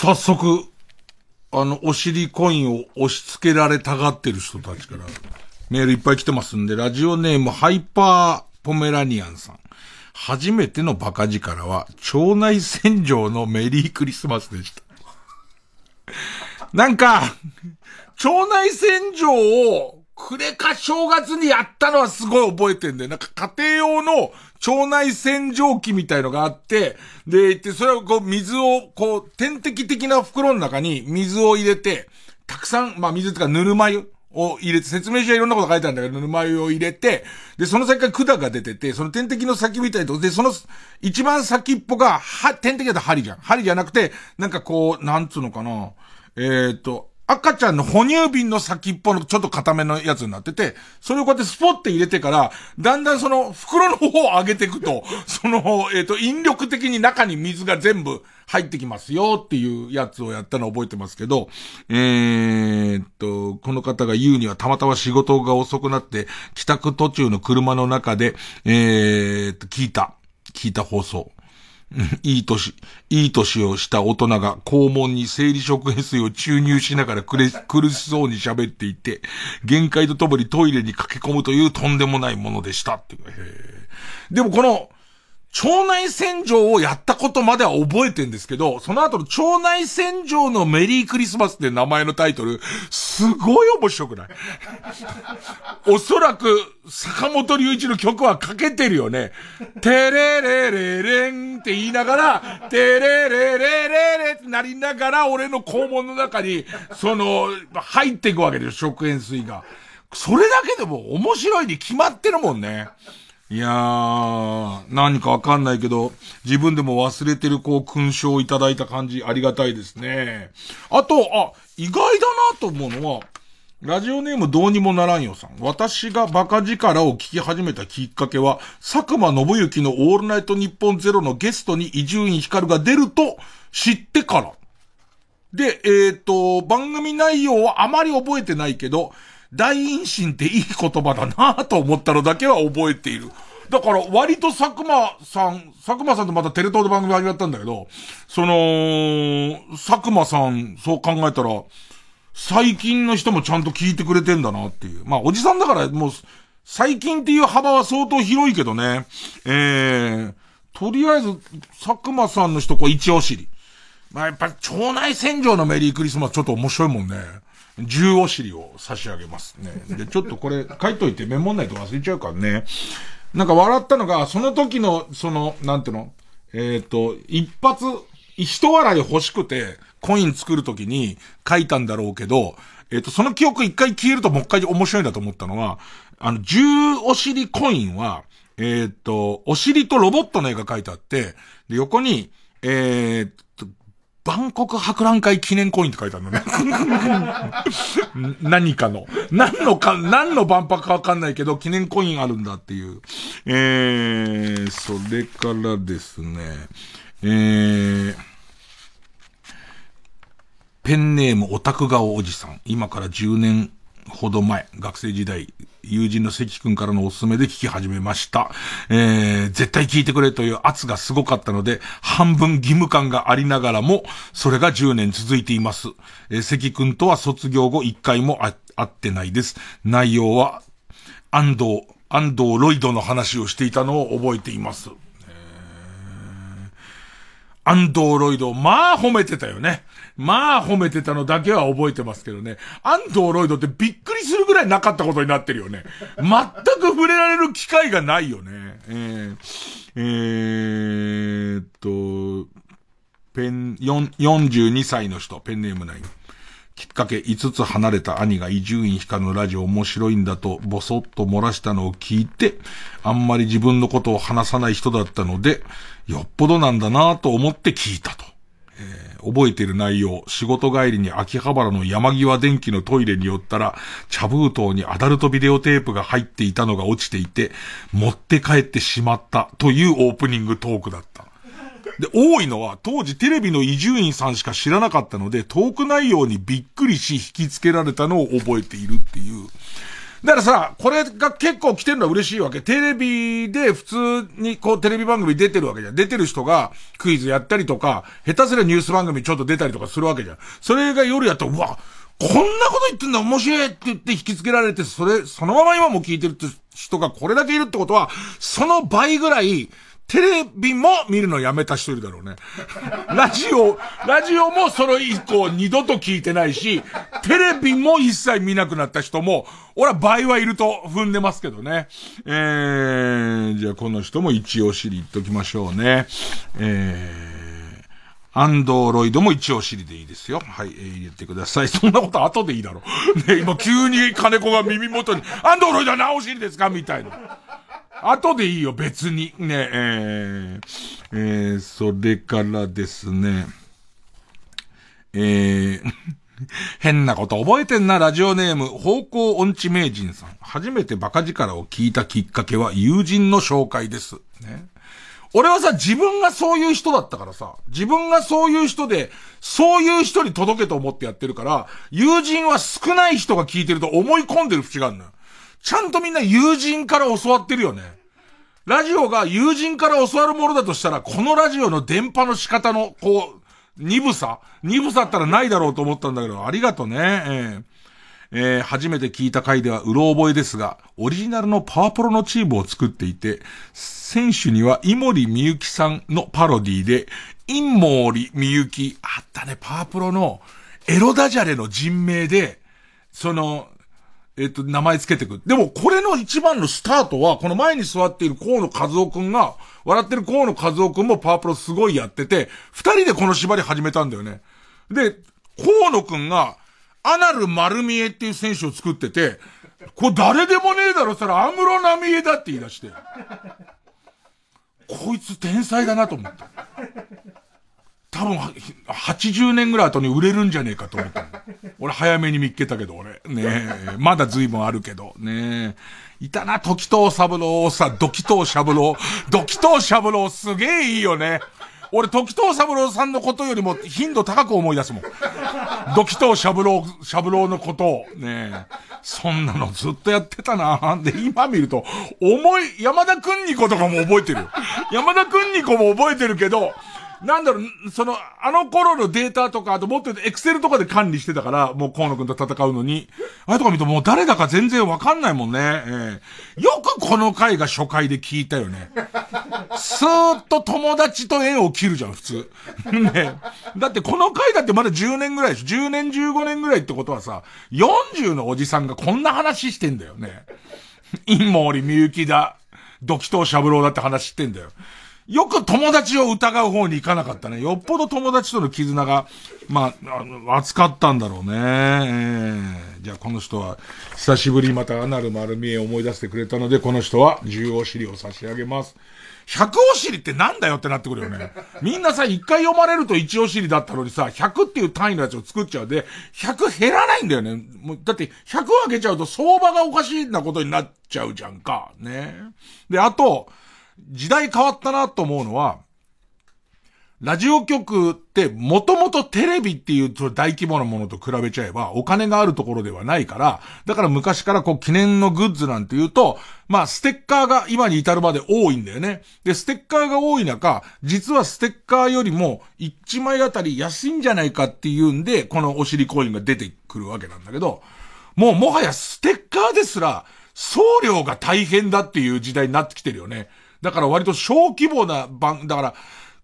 早速、あの、お尻コインを押し付けられたがってる人たちから、メールいっぱい来てますんで、ラジオネームハイパーポメラニアンさん。初めてのバカ力は、腸内洗浄のメリークリスマスでした。なんか、腸内洗浄を、暮れか正月にやったのはすごい覚えてんだよ。なんか家庭用の腸内洗浄機みたいのがあって、で、でそれをこう水を、こう、点滴的な袋の中に水を入れて、たくさん、まあ水とかぬるま湯を入れて、説明書はいろんなこと書いてあるんだけど、ぬるま湯を入れて、で、その先から管が出てて、その点滴の先みたいなとで、その一番先っぽが、は、点滴だと針じゃん。針じゃなくて、なんかこう、なんつうのかな。えっ、と、赤ちゃんの哺乳瓶の先っぽのちょっと固めのやつになってて、それをこうやってスポって入れてから、だんだんその袋の方を上げていくと、その、えっ、と、引力的に中に水が全部入ってきますよっていうやつをやったのを覚えてますけど、えー、っと、この方が言うにはたまたま仕事が遅くなって、帰宅途中の車の中で、えー、っと、聞いた、聞いた放送。いい年、いい年をした大人が肛門に生理食塩水を注入しながら苦しそうに喋っていて、限界とともにトイレに駆け込むというとんでもないものでした。でもこの、腸内洗浄をやったことまでは覚えてんですけど、その後の腸内洗浄のメリークリスマスって名前のタイトル、すごい面白くない？おそらく、坂本龍一の曲はかけてるよね。テレレレレンって言いながら、テレレレレレってなりながら、俺の肛門の中に、その、入っていくわけですよ、食塩水が。それだけでも面白いに決まってるもんね。いやー、何かわかんないけど、自分でも忘れてるこう、勲章をいただいた感じ、ありがたいですね。あと、あ、意外だなと思うのは、ラジオネームどうにもならんよさん。私がバカ力を聞き始めたきっかけは、佐久間信之のオールナイトニッポンゼロのゲストに伊集院光が出ると知ってから。で、えっ、と、番組内容はあまり覚えてないけど、大陰唇っていい言葉だなと思ったのだけは覚えている。だから割と佐久間さん、佐久間さんとまたテレ東で番組始まったんだけど、その、佐久間さん、そう考えたら、最近の人もちゃんと聞いてくれてんだなっていう。まあ、おじさんだからもう、最近っていう幅は相当広いけどね。えー、とりあえず、佐久間さんの人、こう一押しり。まあ、やっぱ町内洗浄のメリークリスマスちょっと面白いもんね。十お尻を差し上げますね。で、ちょっとこれ書いといてメモんないと忘れちゃうからね。なんか笑ったのが、その時の、その、なんていうの？えっ、ー、と、一発、一笑い欲しくて、コイン作るときに書いたんだろうけど、えっ、ー、と、その記憶一回消えるともう一回面白いんだと思ったのは、あの、十お尻コインは、えっ、ー、と、お尻とロボットの絵が書いてあって、で、横に、えー、万国博覧会記念コインって書いてあるのね。何かの。何のか、何の万博かわかんないけど、記念コインあるんだっていう。えー、それからですね、えー、ペンネームオタク顔おじさん。今から10年ほど前、学生時代、友人の関君からのおすすめで聞き始めました。えー、絶対聞いてくれという圧がすごかったので、半分義務感がありながらも、それが10年続いています。えー、関君とは卒業後1回も会ってないです。内容は、安藤、安藤ロイドの話をしていたのを覚えています。安藤ロイド、まあ褒めてたよね。まあ褒めてたのだけは覚えてますけどね。安藤ロイドってびっくりするぐらいなかったことになってるよね。全く触れられる機会がないよね。えー、えー、っと、ペン、42歳の人、ペンネームない。きっかけ5つ離れた兄が伊集院光のラジオ面白いんだとボソッと漏らしたのを聞いて、あんまり自分のことを話さない人だったので、よっぽどなんだなと思って聞いたと。えー、覚えている内容、仕事帰りに秋葉原の山際電機のトイレに寄ったら、茶封筒にアダルトビデオテープが入っていたのが落ちていて、持って帰ってしまったというオープニングトークだった。で、多いのは、当時テレビの伊集院さんしか知らなかったので、トーク内容にびっくりし、引き付けられたのを覚えているっていう。だからさ、これが結構来てるのは嬉しいわけ。テレビで普通にこうテレビ番組出てるわけじゃん。出てる人がクイズやったりとか、下手すりゃニュース番組ちょっと出たりとかするわけじゃん。それが夜やったら、うわ、こんなこと言ってんだ面白いって言って引き付けられて、それ、そのまま今も聞いてるって人がこれだけいるってことは、その倍ぐらい、テレビも見るのやめた人いるだろうね。ラジオ、ラジオもそれ以降二度と聞いてないし、テレビも一切見なくなった人も、俺は倍はいると踏んでますけどね。えー、じゃあこの人も一応知り言っときましょうね。えー、アンドロイドも一応知りでいいですよ。はい、えー、入れてください。そんなこと後でいいだろう。ね、今急に金子が耳元に、アンドロイドは直しりですか？みたいな。後でいいよ、別に。ね、えー、えー、それからですね、えー、変なこと覚えてんな、ラジオネーム、方向音痴名人さん。初めてバカ力を聞いたきっかけは友人の紹介です。ね。俺はさ、自分がそういう人だったからさ、自分がそういう人で、そういう人に届けと思ってやってるから、友人は少ない人が聞いてると思い込んでる節があるのよ。ちゃんとみんな友人から教わってるよね。ラジオが友人から教わるものだとしたら、このラジオの電波の仕方の、こう、鈍さ？鈍さったらないだろうと思ったんだけど、ありがとうね。えーえー、初めて聞いた回ではうろ覚えですが、オリジナルのパワプロのチームを作っていて、選手には井森美幸さんのパロディで、インモーリ美幸、あったね、パワプロのエロダジャレの人名で、その、えっと、名前つけてく。でも、これの一番のスタートは、この前に座っている河野和夫くんが、笑ってる河野和夫くんもパワープロすごいやってて、二人でこの縛り始めたんだよね。で、河野くんが、アナル丸見えっていう選手を作ってて、これ誰でもねえだろ、そしたら、アムロナミエだって言い出して。こいつ天才だなと思った。多分、80年ぐらい後に売れるんじゃねえかと思った。俺早めに見っけたけど、俺。ねえ。まだ随分あるけど、ねえ。いたな、時藤三郎さ、ドキ藤しゃぶろう。ドキ藤しゃぶろうすげえいいよね。俺、時藤三郎さんのことよりも頻度高く思い出すもん。時藤三郎、三郎のことを。ねえ。そんなのずっとやってたなで、今見ると、重い、山田くんにことかも覚えてる。山田くんにこも覚えてるけど、なんだろう、その、あの頃のデータとか、あともっとエクセルとかで管理してたから、もう河野くんと戦うのに、あれとか見るともう誰だか全然わかんないもんね。えー、よくこの回が初回で聞いたよね。スーッと友達と縁を切るじゃん、普通。ね。だってこの回だってまだ10年ぐらいでしょ ?10 年15年ぐらいってことはさ、40のおじさんがこんな話してんだよね。陰森みゆきだ。ドキトーシャブローだって話してんだよ。よく友達を疑う方に行かなかったね。よっぽど友達との絆が、まあ、あ熱かったんだろうね。えー、じゃあこの人は、久しぶりまたアナル丸見えを思い出してくれたので、この人は、重お尻を差し上げます。100お尻ってなんだよってなってくるよね。みんなさ、1回読まれると1お尻だったのにさ、100っていう単位のやつを作っちゃうで、100減らないんだよね。もうだって100上げちゃうと相場がおかしいなことになっちゃうじゃんか。ね。で、あと、時代変わったなと思うのは、ラジオ局ってもともとテレビっていう大規模なものと比べちゃえばお金があるところではないから、だから昔からこう記念のグッズなんて言うと、まあステッカーが今に至るまで多いんだよね。で、ステッカーが多い中、実はステッカーよりも1枚あたり安いんじゃないかっていうんで、このお尻コインが出てくるわけなんだけど、もうもはやステッカーですら送料が大変だっていう時代になってきてるよね。だから割と小規模な番、だから、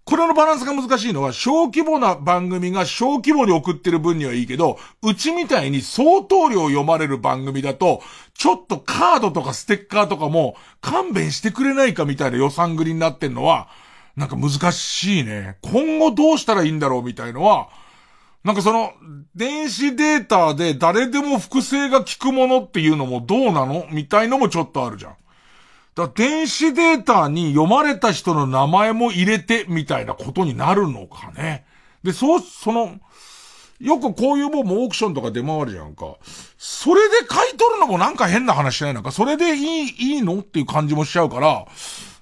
これのバランスが難しいのは、小規模な番組が小規模に送ってる分にはいいけど、うちみたいに相当量読まれる番組だと、ちょっとカードとかステッカーとかも勘弁してくれないかみたいな予算繰りになってんのは、なんか難しいね。今後どうしたらいいんだろうみたいのは、なんかその、電子データで誰でも複製が効くものっていうのもどうなのみたいのもちょっとあるじゃん。だ電子データに読まれた人の名前も入れて、みたいなことになるのかね。で、そう、その、よくこういうもんもオークションとか出回るじゃんか。それで買い取るのもなんか変な話しない？のか、それでいい、いいの？っていう感じもしちゃうから、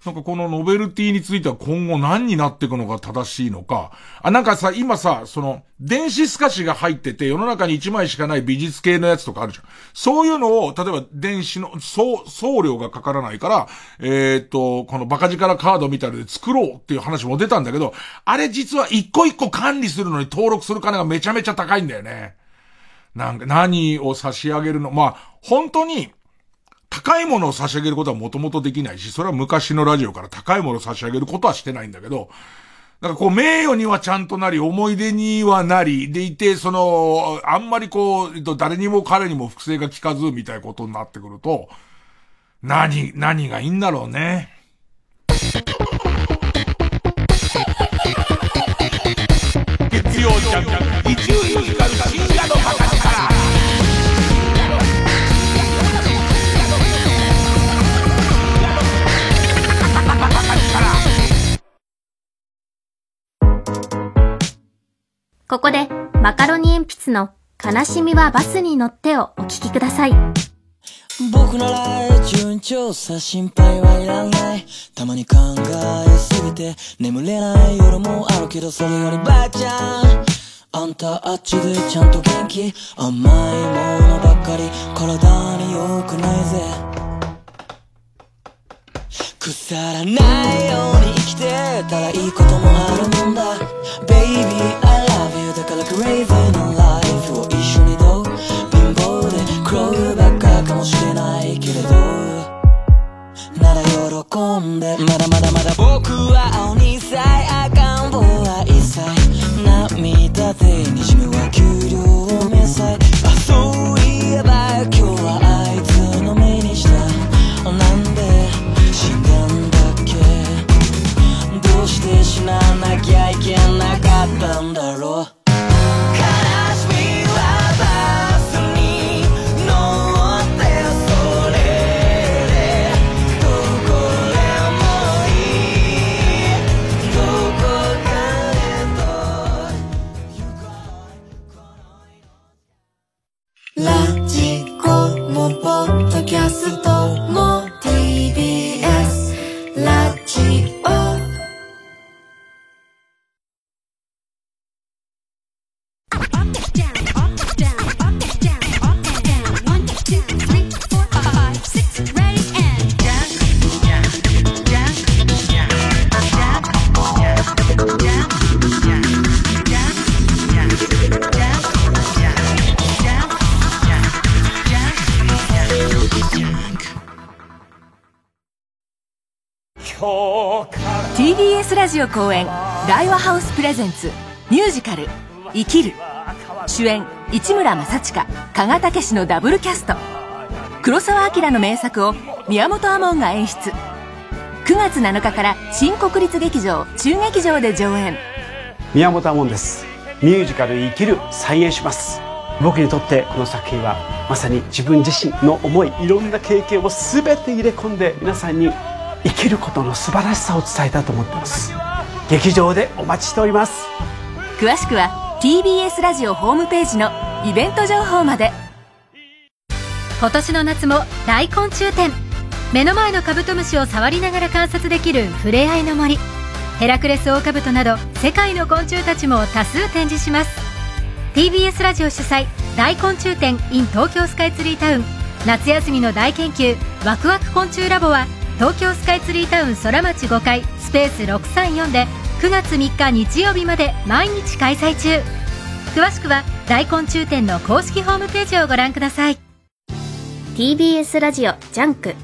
なんかこのノベルティについては今後何になっていくのが正しいのか。あ、なんかさ、今さ、その、電子透かしが入ってて世の中に1枚しかない美術系のやつとかあるじゃん。そういうのを、例えば電子の、送、送料がかからないから、えー、っと、このバカ力カードみたいで作ろうっていう話も出たんだけど、あれ実は一個一個管理するのに登録する金がめちゃめちゃ高いんだよね。なんか、何を差し上げるの？まあ、本当に、高いものを差し上げることはもともとできないし、それは昔のラジオから高いものを差し上げることはしてないんだけど、なんかこう、名誉にはちゃんとなり、思い出にはなり、でいて、その、あんまりこう、誰にも彼にも複製が効かず、みたいなことになってくると、何、何がいいんだろうね。月曜ジャンク、伊集院光深夜のバここで、マカロニ鉛筆の悲しみはバスに乗ってをお聴きください。僕なら順調さ心配はいらない。たまに考えすぎて眠れない夜もあるけどそれよりばあちゃん。あんたあっちでちゃんと元気？甘いものばっかり。体に良くないぜ。腐らないように生きてたらいいこともあるんだ。Baby I love you. だから crazy な life を一緒にどう？貧乏で黒ばっかかもしれないけれど。なら喜んで。まだまだまだ僕は鬼さえ赤ん坊は一切。涙でにじむは給料明細あそう。死ななきゃいけなかったんだろう。ラジコもポッドキャストも TBS ラジオ公演大和ハウスプレゼンツミュージカル「生きる」主演市村正親加賀武史のダブルキャスト。黒澤明の名作を宮本亞門が演出。9月7日から新国立劇場中劇場で上演。宮本亞門です。ミュージカル「生きる」再演します。僕にとってこの作品はまさに自分自身の思いいろんな経験を全て入れ込んで皆さんに生きることの素晴らしさを伝えたと思ってます。劇場でお待ちしております。詳しくは TBS ラジオホームページのイベント情報まで。今年の夏も大昆虫展。目の前のカブトムシを触りながら観察できるふれあいの森。ヘラクレスオオカブトなど世界の昆虫たちも多数展示します。TBS ラジオ主催大昆虫展 in 東京スカイツリータウン。夏休みの大研究ワクワク昆虫ラボは東京スカイツリータウンソラマチ5階スペース634で9月3日日曜日まで毎日開催中。詳しくは大昆虫展の公式ホームページをご覧ください。TBS ラジオジャンク。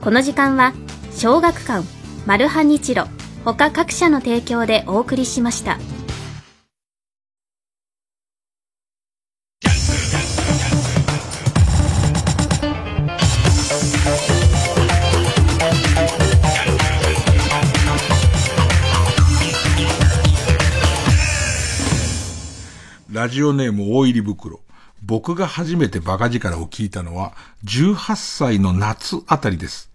この時間は小学館マルハニチロ他各社の提供でお送りしました。ジオネーム大入り袋。僕が初めてバカ力を聞いたのは、18歳の夏あたりです。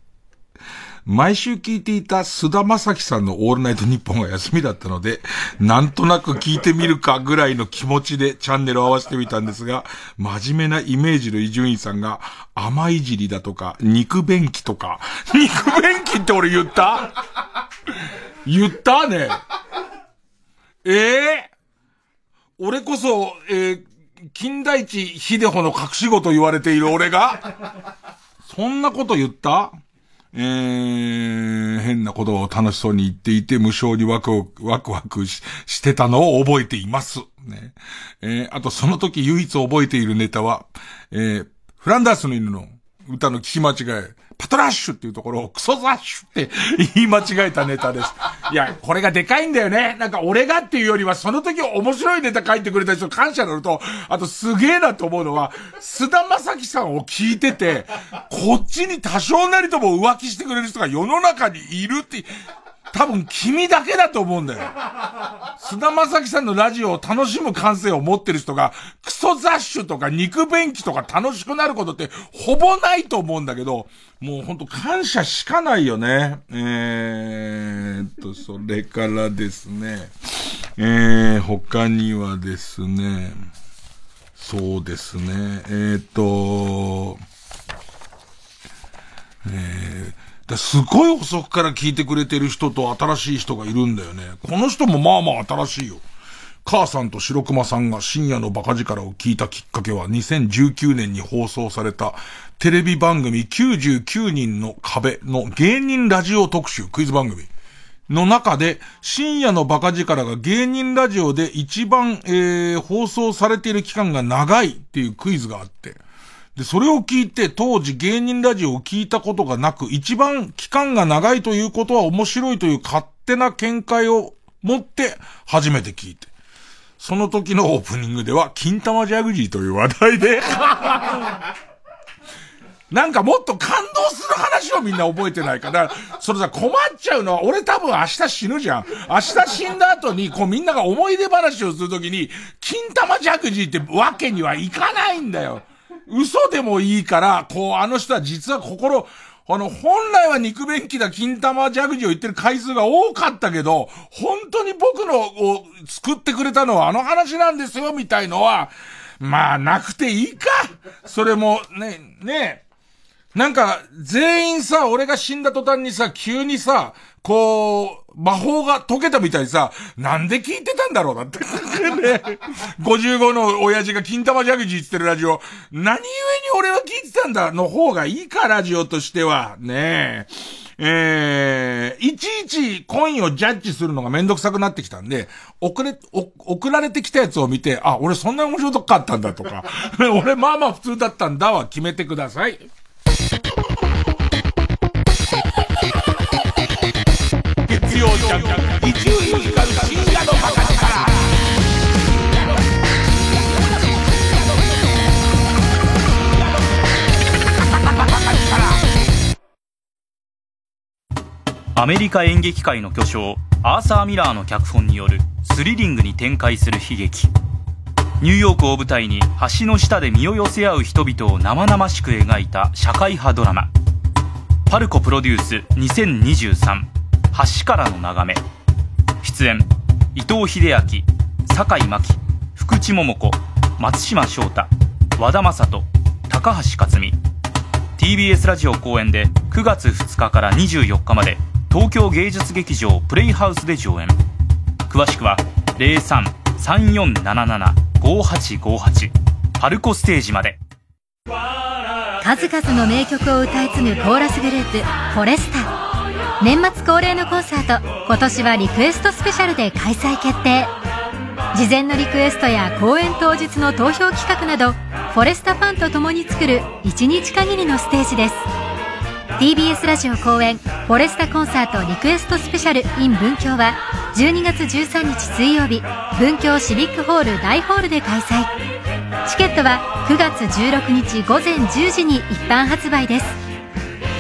毎週聞いていた須田正樹さんのオールナイトニッポンが休みだったので、なんとなく聞いてみるかぐらいの気持ちでチャンネルを合わせてみたんですが、真面目なイメージの伊集院さんが、甘いじりだとか、肉便器とか、肉便器って俺言った？言ったね。ええー、俺こそ、えー、金田一秀穂の隠し子と言われている俺がそんなこと言った？えー、変な言葉を楽しそうに言っていて、無償にワクワクワクししてたのを覚えています。ね。えー、あとその時唯一覚えているネタは、えー、フランダースの犬の歌の聞き間違え。パトラッシュっていうところをクソザッシュって言い間違えたネタです。いや、これがでかいんだよね。なんか俺がっていうよりは、その時面白いネタ書いてくれた人感謝なのと、あとすげえなと思うのは、菅田正樹さんを聞いてて、こっちに多少なりとも浮気してくれる人が世の中にいるって、多分君だけだと思うんだよ。菅田正樹さんのラジオを楽しむ感性を持ってる人が、クソ雑種とか肉便器とか楽しくなることってほぼないと思うんだけど、もうほんと感謝しかないよね。えー、っと、それからですね、えー、他にはですね、そうですね、えー、っと、えー、すごい遅くから聞いてくれてる人と新しい人がいるんだよね。この人もまあまあ新しいよ。母さんと白熊さんが深夜のバカ力を聞いたきっかけは2019年に放送されたテレビ番組99人の壁の芸人ラジオ特集クイズ番組の中で深夜のバカ力が芸人ラジオで一番、えー、放送されている期間が長いっていうクイズがあって、で、それを聞いて当時芸人ラジオを聞いたことがなく、一番期間が長いということは面白いという勝手な見解を持って初めて聞いて。その時のオープニングでは、金玉ジャグジーという話題で なんかもっと感動する話をみんな覚えてないから、それさ困っちゃうのは、俺多分明日死ぬじゃん。明日死んだ後に、こうみんなが思い出話をするときに、金玉ジャグジーってわけにはいかないんだよ。嘘でもいいから、こう、あの人は実は心、あの、本来は肉便器だ金玉ジャグジーを言ってる回数が多かったけど、本当に僕のを作ってくれたのはあの話なんですよ、みたいのは、まあ、なくていいか。それも、ね、ねなんか、全員さ、俺が死んだ途端にさ、急にさ、こう、魔法が解けたみたいにさ、なんで聞いてたんだろうなって。ね。55の親父が金玉ジャグジーってるラジオ、何故に俺は聞いてたんだの方がいいか、ラジオとしては。ねえ。えー、いちいちコインをジャッジするのがめんどくさくなってきたんで、送れ、送られてきたやつを見て、あ、俺そんな面白かったんだとか、俺まあまあ普通だったんだは決めてください。伊集院光深夜のバカ力アメリカ演劇界の巨匠アーサー・ミラーの脚本によるスリリングに展開する悲劇。ニューヨークを舞台に橋の下で身を寄せ合う人々を生々しく描いた社会派ドラマ「パルコプロデュース2023橋からの眺め。出演伊藤英明酒井真紀福地桃子松島翔太和田正人高橋克実。TBS ラジオ公演で9月2日から24日まで東京芸術劇場プレイハウスで上演。詳しくは0334775858パルコステージまで。数々の名曲を歌い継ぐコーラスグループフォレスタ。年末恒例のコンサート今年はリクエストスペシャルで開催決定。事前のリクエストや公演当日の投票企画などフォレスタファンと共に作る1日限りのステージです。TBS ラジオ公演フォレスタコンサートリクエストスペシャル in 文京は12月13日水曜日文京シビックホール大ホールで開催。チケットは9月16日午前10時に一般発売です。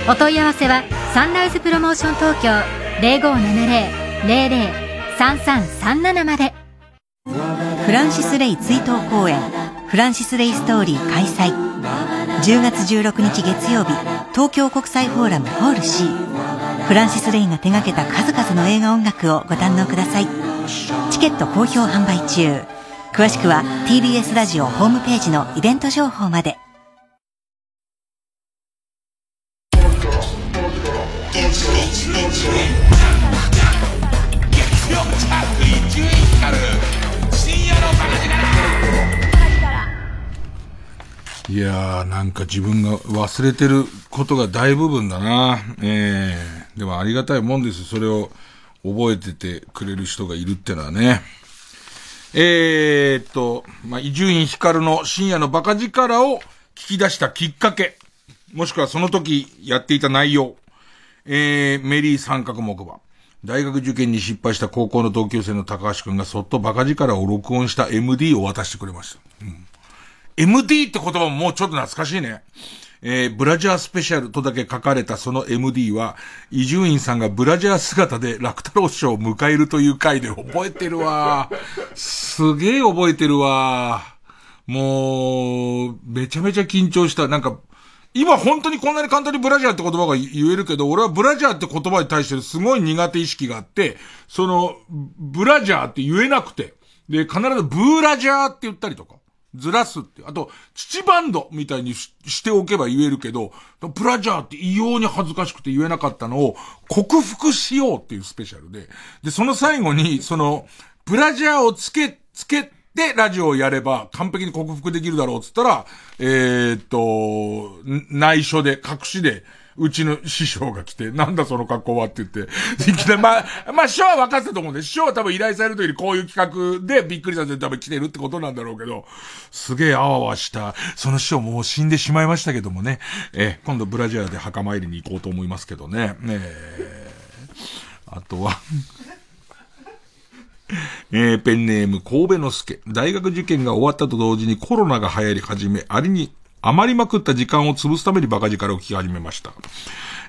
お問い合わせはサンライズプロモーション東京0570-003337まで。フランシス・レイ追悼公演フランシス・レイストーリー開催。10月16日月曜日東京国際フォーラムホール C フランシス・レイが手掛けた数々の映画音楽をご堪能ください。チケット好評販売中。詳しくは TBS ラジオホームページのイベント情報まで。いやー、なんか自分が忘れてることが大部分だな。ええー、でもありがたいもんです。それを覚えててくれる人がいるってのはね。えー、っと、まあ、伊集院光の深夜のバカ力を聞き出したきっかけ。もしくはその時やっていた内容。えー、メリー三角木馬。大学受験に失敗した高校の同級生の高橋くんがそっとバカ力を録音した MD を渡してくれました。うん MD って言葉ももうちょっと懐かしいね。えー、ブラジャースペシャルとだけ書かれたその MD は、伊集院さんがブラジャー姿で楽太郎師匠を迎えるという回で覚えてるわ。すげえ覚えてるわ。もう、めちゃめちゃ緊張した。なんか、今本当にこんなに簡単にブラジャーって言葉が言えるけど、俺はブラジャーって言葉に対してすごい苦手意識があって、その、ブラジャーって言えなくて。で、必ずブーラジャーって言ったりとか。ずらすって。あと、父バンドみたいにしておけば言えるけど、プラジャーって異様に恥ずかしくて言えなかったのを克服しようっていうスペシャルで。で、その最後に、その、プラジャーをつけ、つけてラジオをやれば完璧に克服できるだろうっつったら、えー、っと、内緒で、隠しで、うちの師匠が来て、なんだその格好はって言って、いきなり、まあ、まあ師匠は分かってたと思うんで、師匠は多分依頼されるときにこういう企画でびっくりさせて多分来てるってことなんだろうけど、すげえあわわした、その師匠もう死んでしまいましたけどもね、え今度ブラジャーで墓参りに行こうと思いますけどね、ねあとはえー、ペンネーム神戸之助。大学受験が終わったと同時にコロナが流行り始め、ありに余りまくった時間を潰すためにバカ力を聞き始めました。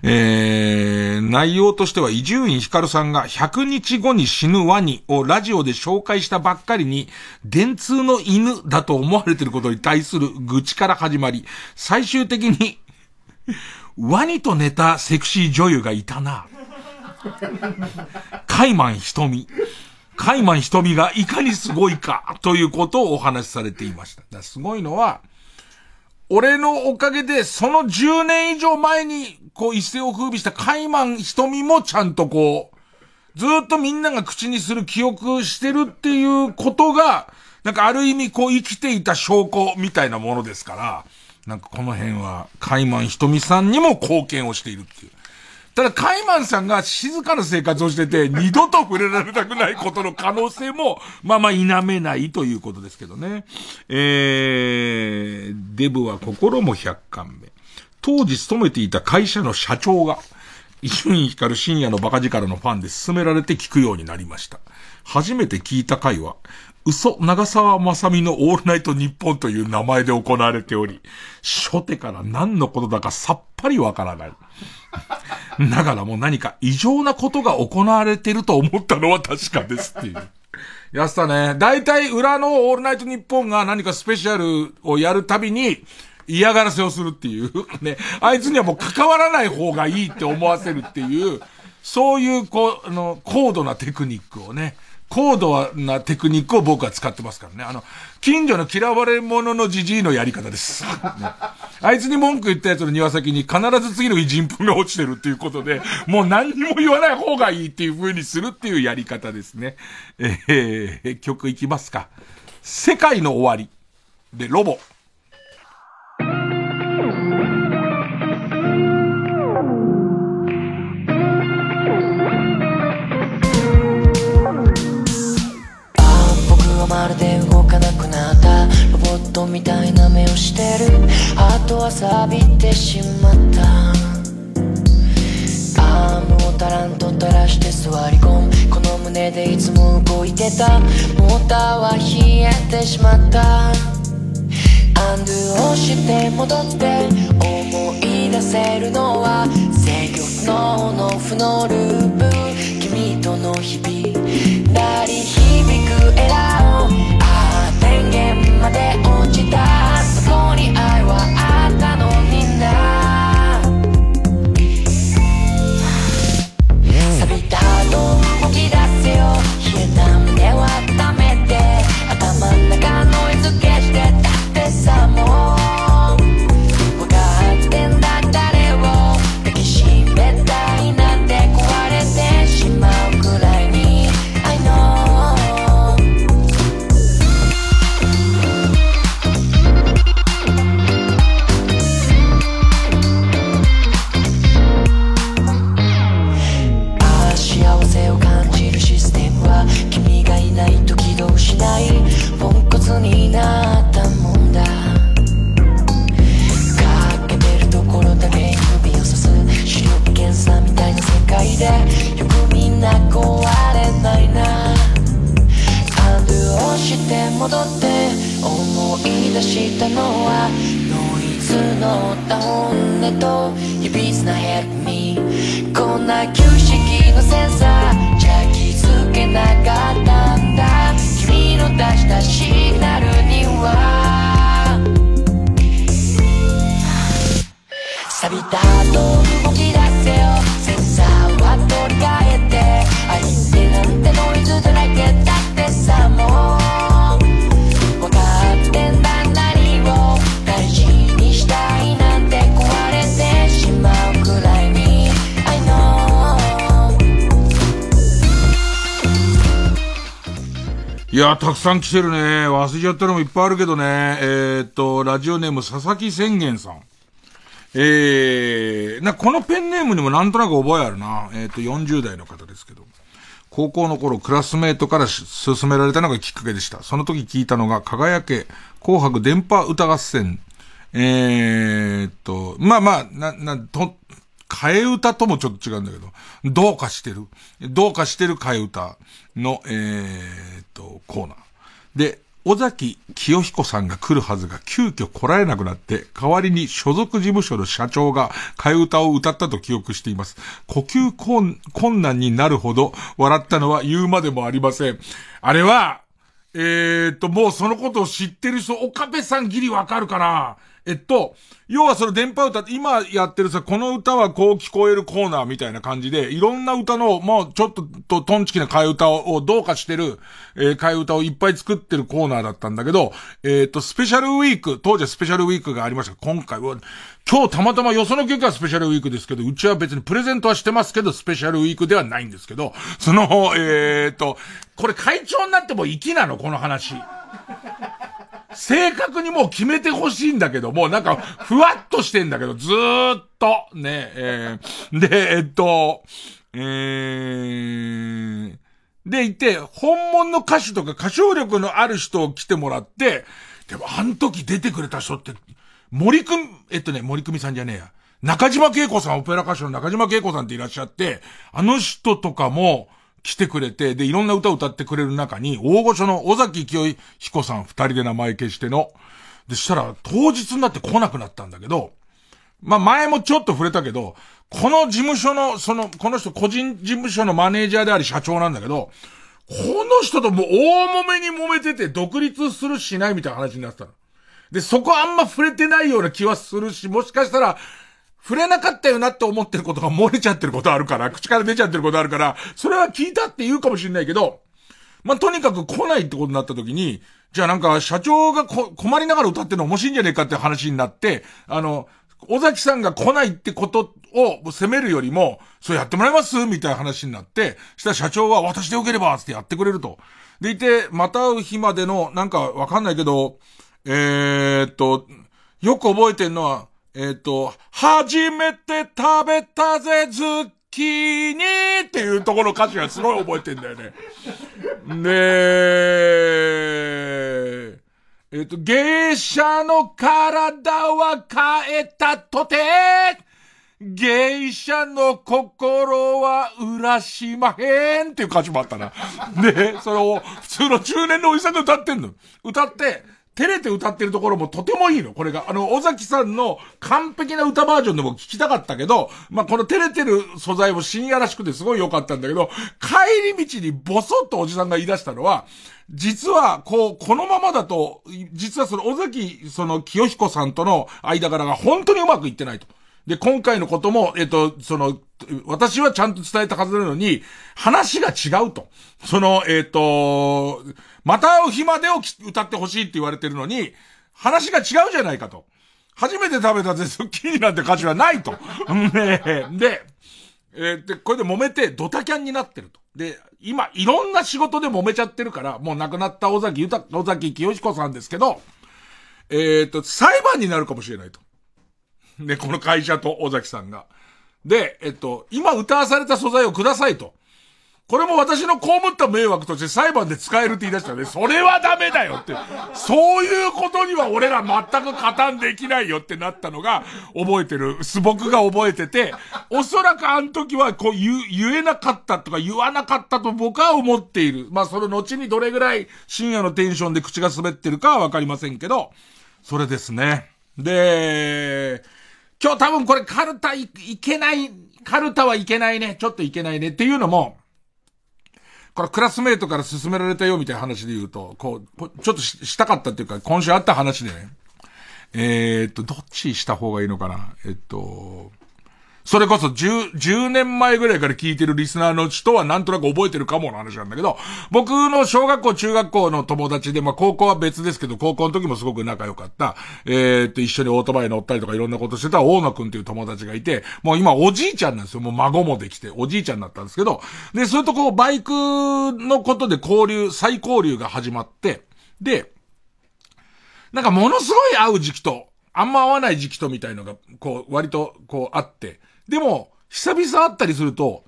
えー、内容としては、伊集院光さんが100日後に死ぬワニをラジオで紹介したばっかりに、電通の犬だと思われていることに対する愚痴から始まり、最終的にワニと寝たセクシー女優がいたな。カイマン瞳。カイマン瞳がいかにすごいか、ということをお話しされていました。すごいのは、俺のおかげで、その10年以上前に、こう一世を風靡したカイマン瞳もちゃんとこう、ずっとみんなが口にする記憶してるっていうことが、なんかある意味こう生きていた証拠みたいなものですから、なんかこの辺は、カイマン瞳さんにも貢献をしているっていう。ただ、カイマンさんが静かな生活をしてて、二度と触れられたくないことの可能性も、まあまあ否めないということですけどね。えー、デブは心も100巻目。当時勤めていた会社の社長が、伊集院光深夜のバカ力のファンで勧められて聞くようになりました。初めて聞いた回は、嘘、長沢正美のオールナイトニッポンという名前で行われており、初手から何のことだかさっぱりわからない。だからもう何か異常なことが行われてると思ったのは確かですっていう。やってたね。大体裏のオールナイトニッポンが何かスペシャルをやるたびに嫌がらせをするっていう。ね。あいつにはもう関わらない方がいいって思わせるっていう、そういうこう、あの、高度なテクニックをね、高度なテクニックを僕は使ってますからね。あの、近所の嫌われ者のじじいのやり方です。ね、あいつに文句言ったやつの庭先に必ず次の日人糞が落ちてるっていうことで、もう何にも言わない方がいいっていう風にするっていうやり方ですね。えー、曲いきますか。世界の終わり。で、ロボ。トみたいな目をしてる。あとは錆びてしまった。アームを足らんと垂らして座り込む。この胸でいつも動いてた。モーターは冷えてしまった。アンドゥをして戻って思い出せるのは制御のオンオフのループ。君との日々鳴り響くエラーああ電源まで。落くさん来てるね。忘れちゃったのもいっぱいあるけどね。えーっと、ラジオネーム佐々木宣言さん。えー、な、このペンネームにもなんとなく覚えあるな。えーっと、40代の方ですけど。高校の頃、クラスメートから勧められたのがきっかけでした。その時聞いたのが、輝け、紅白電波歌合戦。えーっと、まあまあ、な、な、と、替え歌ともちょっと違うんだけど、どうかしてる。どうかしてる替え歌の、えーっと、コーナー。で、尾崎清彦さんが来るはずが急遽来られなくなって、代わりに所属事務所の社長が替え歌を歌ったと記憶しています。呼吸困難になるほど笑ったのは言うまでもありません。あれは、えーっと、もうそのことを知ってる人、岡部さんギリわかるかなえっと、要はその電波歌って、今やってるさ、この歌はこう聞こえるコーナーみたいな感じで、いろんな歌の、もうちょっととトンチキな替え歌をどうかしてる、えー替え歌をいっぱい作ってるコーナーだったんだけど、えっと、スペシャルウィーク、当時はスペシャルウィークがありました。今回は、今日たまたまよその曲はスペシャルウィークですけど、うちは別にプレゼントはしてますけど、スペシャルウィークではないんですけど、その、えっと、これ会長になっても粋なのこの話。正確にもう決めてほしいんだけどもう、なんか、ふわっとしてんだけど、ずーっと、ね、えー、で、えっと、えー、でいて、本物の歌手とか歌唱力のある人を来てもらって、でも、あの時出てくれた人って、森くん、えっとね、森久美さんじゃねえや。中島恵子さん、オペラ歌手の中島恵子さんっていらっしゃって、あの人とかも来てくれて、で、いろんな歌を歌ってくれる中に、大御所の尾崎清彦さん二人で名前消しての。で、したら、当日になって来なくなったんだけど、まあ前もちょっと触れたけど、この事務所の、その、この人個人事務所のマネージャーであり社長なんだけど、この人ともう大揉めに揉めてて独立するしないみたいな話になってたの。で、そこあんま触れてないような気はするし、もしかしたら、触れなかったよなって思ってることが漏れちゃってることあるから、口から出ちゃってることあるから、それは聞いたって言うかもしれないけど、まあ、とにかく来ないってことになった時に、じゃあなんか社長が困りながら歌ってるの面白いんじゃねえかって話になって、あの、尾崎さんが来ないってことを責めるよりも、そうやってもらいますみたいな話になって、したら社長は私でよければってやってくれると。でいて、また会う日までの、なんかわかんないけど、えー、っと、よく覚えてんのは、えー、っと、初めて食べたぜ、ズッキーニーっていうところの歌詞がすごい覚えてんだよね。で、ええっ、と、芸者の体は変えたとて、芸者の心は裏しまへんっていう歌詞もあったな。で、それを普通の中年のおじさんが歌ってんの。歌って、照れて歌ってるところもとてもいいの、これが。あの、尾崎さんの完璧な歌バージョンでも聞きたかったけど、まあ、この照れてる素材も深夜らしくてすごい良かったんだけど、帰り道にボソッとおじさんが言い出したのは、実は、こう、このままだと、実はその尾崎、その清彦さんとの間柄が本当にうまくいってないと。で、今回のことも、えっと、その、私はちゃんと伝えたはずなのに、話が違うと。その、えっと、また会う日までを歌ってほしいって言われてるのに、話が違うじゃないかと。初めて食べたぜ、ズッキーニなんて歌詞はないと。ねで、えー、で、これで揉めてドタキャンになってると。で、今、いろんな仕事で揉めちゃってるから、もう亡くなった尾崎豊、尾崎清彦さんですけど、えっ、ー、と、裁判になるかもしれないと。で、この会社と尾崎さんが。で、えっと、今歌わされた素材をくださいと。これも私の被った迷惑として裁判で使えるって言い出したね。それはダメだよって。そういうことには俺ら全く加担できないよってなったのが覚えてる。す僕が覚えてて、おそらくあの時はこう言、言えなかったとか言わなかったと僕は思っている。まあその後にどれぐらい深夜のテンションで口が滑ってるかはわかりませんけど、それですね。で、今日多分これカルタいけない、カルタはいけないね。ちょっといけないねっていうのも、これクラスメイトから勧められたよみたいな話で言うと、こう、ちょっとしたかったっていうか、今週あった話でね。えー、っと、どっちした方がいいのかなえっと、それこそ10、10年前ぐらいから聞いてるリスナーの人はなんとなく覚えてるかもの話なんだけど、僕の小学校、中学校の友達で、まあ高校は別ですけど、高校の時もすごく仲良かった、えー、っと、一緒にオートバイ乗ったりとかいろんなことしてた大野くんっていう友達がいて、もう今おじいちゃんなんですよ。もう孫もできて、おじいちゃんになったんですけど、で、それとこう、バイクのことで交流、再交流が始まって、で、なんかものすごい会う時期と、あんま会わない時期とみたいのが、こう、割と、こう、あって、でも、久々会ったりすると、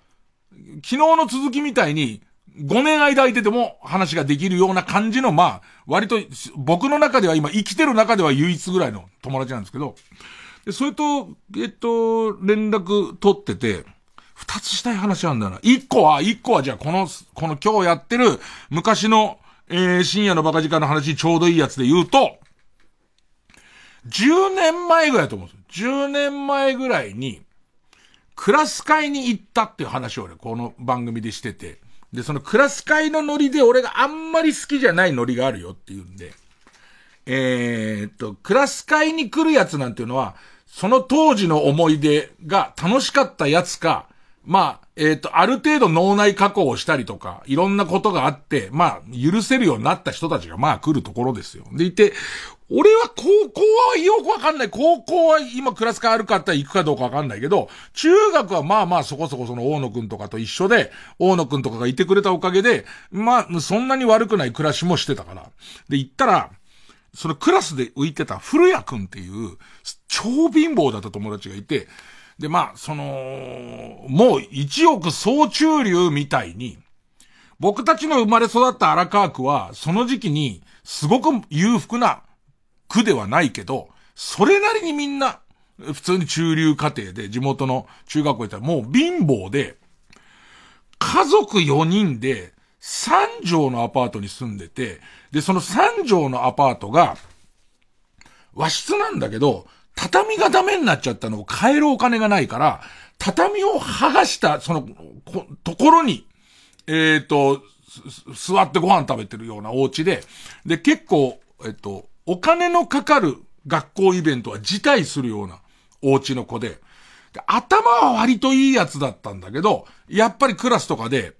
昨日の続きみたいに、5年間空いてても話ができるような感じの、まあ、割と、僕の中では今生きてる中では唯一ぐらいの友達なんですけど、で、それと、えっと、連絡取ってて、二つしたい話なんだな。一個は、一個はじゃあこの、この今日やってる昔の、えー、深夜のバカ時間の話ちょうどいいやつで言うと、10年前ぐらいだと思うんですよ。10年前ぐらいに、クラス会に行ったっていう話を俺、この番組でしてて。で、そのクラス会のノリで俺があんまり好きじゃないノリがあるよっていうんで、えー、っと、クラス会に来るやつなんていうのは、その当時の思い出が楽しかったやつか、まあ、えっ、と、ある程度脳内加工をしたりとか、いろんなことがあって、まあ、許せるようになった人たちが、まあ、来るところですよ。でいて、俺は高校はよくわかんない。高校は今クラス変あるかって行くかどうかわかんないけど、中学はまあまあそこそこその大野くんとかと一緒で、大野くんとかがいてくれたおかげで、まあそんなに悪くない暮らしもしてたから。で、行ったら、そのクラスで浮いてた古谷くんっていう、超貧乏だった友達がいて、で、まあ、その、もう一億総中流みたいに、僕たちの生まれ育った荒川区は、その時期に、すごく裕福な区ではないけど、それなりにみんな、普通に中流家庭で、地元の中学校行ったらもう貧乏で、家族4人で3畳のアパートに住んでて、で、その3畳のアパートが、和室なんだけど、畳がダメになっちゃったのを変えるお金がないから、畳を剥がした、その、ところに、えっ、ー、と、座ってご飯食べてるようなお家で、で、結構、えっと、お金のかかる学校イベントは辞退するようなお家の子で、頭は割といいやつだったんだけど、やっぱりクラスとかで、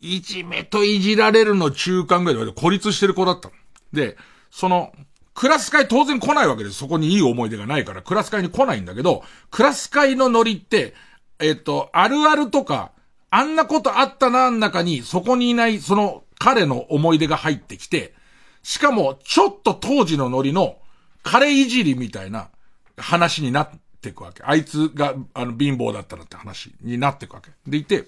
いじめといじられるの中間ぐらいで孤立してる子だった。で、その、クラス会当然来ないわけです。そこにいい思い出がないから、クラス会に来ないんだけど、クラス会のノリって、えっと、あるあるとか、あんなことあったな、ん中に、そこにいない、その、彼の思い出が入ってきて、しかも、ちょっと当時のノリの、彼いじりみたいな話になっていくわけ。あいつが、あの、貧乏だったらって話になっていくわけ。でいて、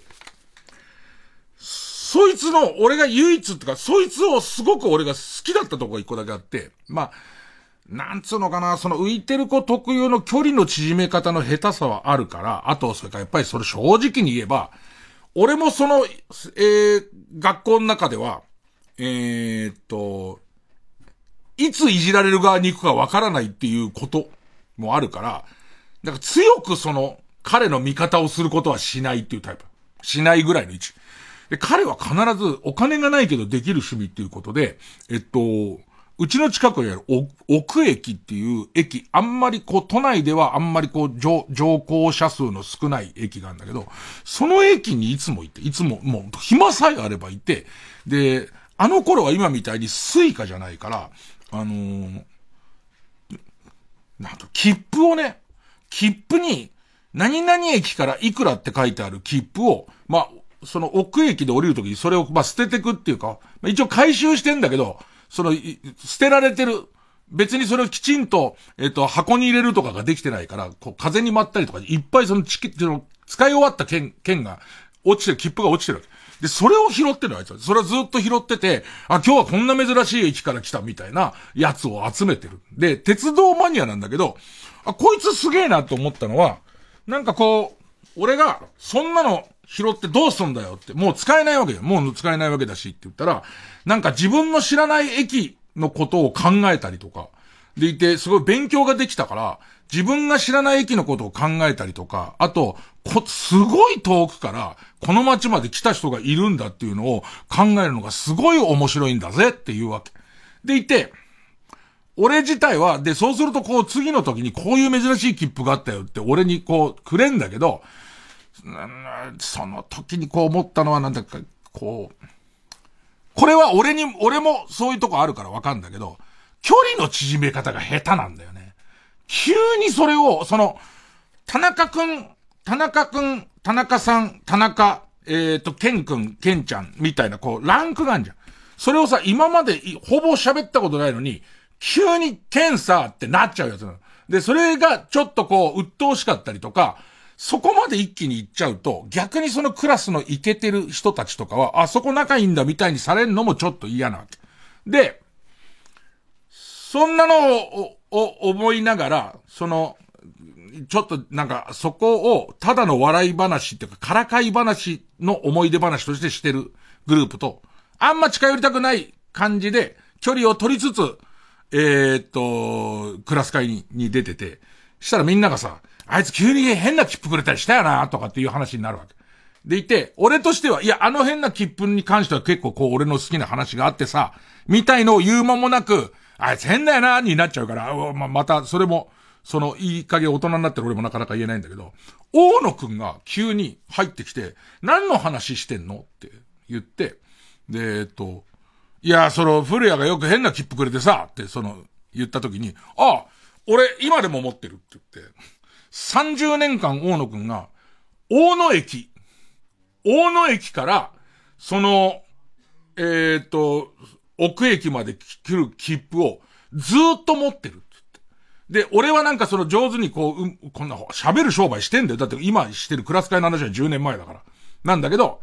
そいつの、俺が唯一ってか、そいつをすごく俺が好きだったとこが一個だけあって、まあ、なんつうのかな、その浮いてる子特有の距離の縮め方の下手さはあるから、あと、それからやっぱりそれ正直に言えば、俺もその、えー、学校の中では、えー、っと、いついじられる側に行くかわからないっていうこともあるから、だから強くその、彼の味方をすることはしないっていうタイプ。しないぐらいの位置。で、彼は必ずお金がないけどできる趣味っていうことで、えっと、うちの近くにある奥駅っていう駅、あんまりこう都内ではあんまりこう乗乗降車数の少ない駅があるんだけど、その駅にいつも行って、いつももう暇さえあればいて、で、あの頃は今みたいに Suicaじゃないから、あのー、なんと、切符をね、切符に、何々駅からいくらって書いてある切符を、まあ、その奥駅で降りるときにそれを、まあ、捨ててくっていうか、まあ、一応回収してんだけど、その、捨てられてる。別にそれをきちんと、えっ、と、箱に入れるとかができてないから、こう、風に舞ったりとか、いっぱいそのチキ、その、使い終わった券、券が、落ちてる、切符が落ちてるわけで、それを拾ってるあいつは。それをずっと拾ってて、あ、今日はこんな珍しい駅から来たみたいなやつを集めてる。で、鉄道マニアなんだけど、あ、こいつすげえなと思ったのは、なんかこう、俺が、そんなの拾ってどうすんだよって、もう使えないわけよ。もう使えないわけだしって言ったら、なんか自分の知らない駅のことを考えたりとか、でいて、すごい勉強ができたから、自分が知らない駅のことを考えたりとか、あと、こ、すごい遠くから、この街まで来た人がいるんだっていうのを考えるのがすごい面白いんだぜっていうわけ。でいて、俺自体は、で、そうするとこう次の時にこういう珍しい切符があったよって俺にこうくれんだけど、その時にこう思ったのはなんだか、こう、これは俺に、俺もそういうとこあるからわかんだけど、距離の縮め方が下手なんだよね。急にそれを、その、田中くん、田中くん、田中さん、田中、えっ、ー、と、ケンくん、ケンちゃん、みたいな、こう、ランクがあるじゃん。それをさ、今までほぼ喋ったことないのに、急にケンさってなっちゃうやつなの。で、それがちょっとこう、鬱陶しかったりとか、そこまで一気に行っちゃうと、逆にそのクラスのイケてる人たちとかは、あそこ仲いいんだみたいにされるのもちょっと嫌なわけ。で、そんなのを、を思いながら、その、ちょっとなんかそこをただの笑い話っていうか、からかい話の思い出話としてしてるグループと、あんま近寄りたくない感じで距離を取りつつ、えー、っと、クラス会にに出てて、したらみんながさ、あいつ急に変な切符くれたりしたよな、とかっていう話になるわけ。でいて、俺としては、いや、あの変な切符に関しては結構こう、俺の好きな話があってさ、みたいのを言う間もなく、あいつ変だよな、になっちゃうから、ま、また、それも、その、いい加減大人になってる俺もなかなか言えないんだけど、大野くんが急に入ってきて、何の話してんのって言って、で、えっと、いや、その、古谷がよく変な切符くれてさ、って、その、言った時に、ああ、俺、今でも持ってるって言って、30年間大野くんが、大野駅、大野駅から、その、えっ、と、奥駅まで来る切符をずっと持ってるで、俺はなんかその上手にこう、うん、こんな喋る商売してんだよ。だって今してるクラス会の話は10年前だから。なんだけど、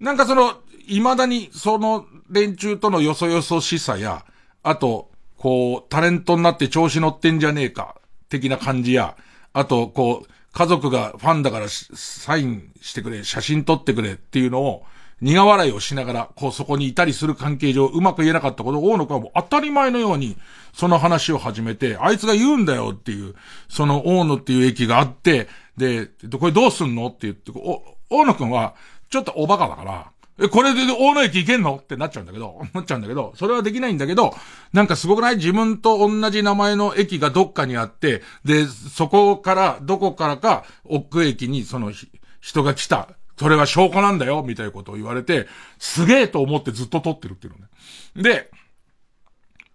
なんかその、未だにその連中とのよそよそしさや、あと、こう、タレントになって調子乗ってんじゃねえか、的な感じや、あと、こう、家族がファンだからサインしてくれ、写真撮ってくれっていうのを、苦笑いをしながら、こうそこにいたりする関係上、うまく言えなかったことを大野くんはもう当たり前のように、その話を始めて、あいつが言うんだよっていう、その大野っていう駅があって、で、これどうすんのって言って、大野くんは、ちょっとおバカだから、え、これで大野駅行けんのってなっちゃうんだけど、なっちゃうんだけど、それはできないんだけど、なんかすごくない？自分と同じ名前の駅がどっかにあって、で、そこから、どこからか、奥駅にその人が来た。それは証拠なんだよ、みたいなことを言われて、すげえと思ってずっと撮ってるっていうのね。で、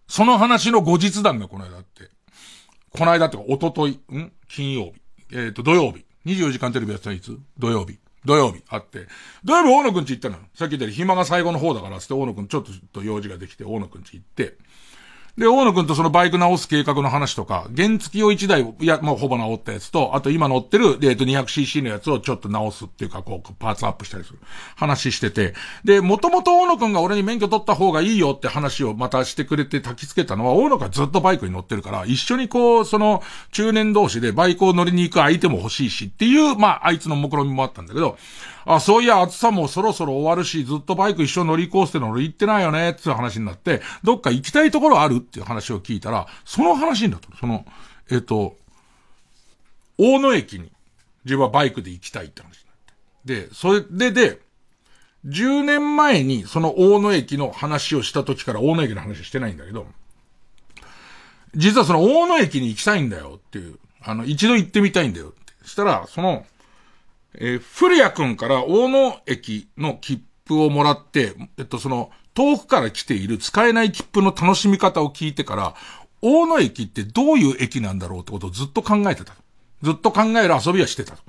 その話の後日談がこの間あって、この間ってか、おととい、ん？金曜日。えっ、ー、と、土曜日。24時間テレビやってたいつ？土曜日。土曜日あって。土曜日大野くんち行ったの。さっき言ったように暇が最後の方だからつって大野くんちょっと用事ができて大野くんち行って。で、大野くんとそのバイク直す計画の話とか、原付きを1台、いや、もうほぼ直ったやつと、あと今乗ってる、えっと 200cc のやつをちょっと直すっていうか、こう、パーツアップしたりする。話してて。で、もともと大野くんが俺に免許取った方がいいよって話をまたしてくれて焚き付けたのは、大野くんはずっとバイクに乗ってるから、一緒にこう、その、中年同士でバイクを乗りに行く相手も欲しいしっていう、まあ、あいつの目論みもあったんだけど、あ、そういや、暑さもそろそろ終わるし、ずっとバイク一緒乗り行こうっての俺行ってないよね、っていう話になって、どっか行きたいところある？っていう話を聞いたら、その話になったその、えっ、と、大野駅に自分はバイクで行きたいって話になって。で、それで、で、10年前にその大野駅の話をした時から大野駅の話してないんだけど、実はその大野駅に行きたいんだよっていう、あの、一度行ってみたいんだよって。したら、その、えー、古谷くんから大野駅の切符をもらって、えっと、その、遠くから来ている使えない切符の楽しみ方を聞いてから、大野駅ってどういう駅なんだろうってことをずっと考えてた。ずっと考える遊びはしてたと。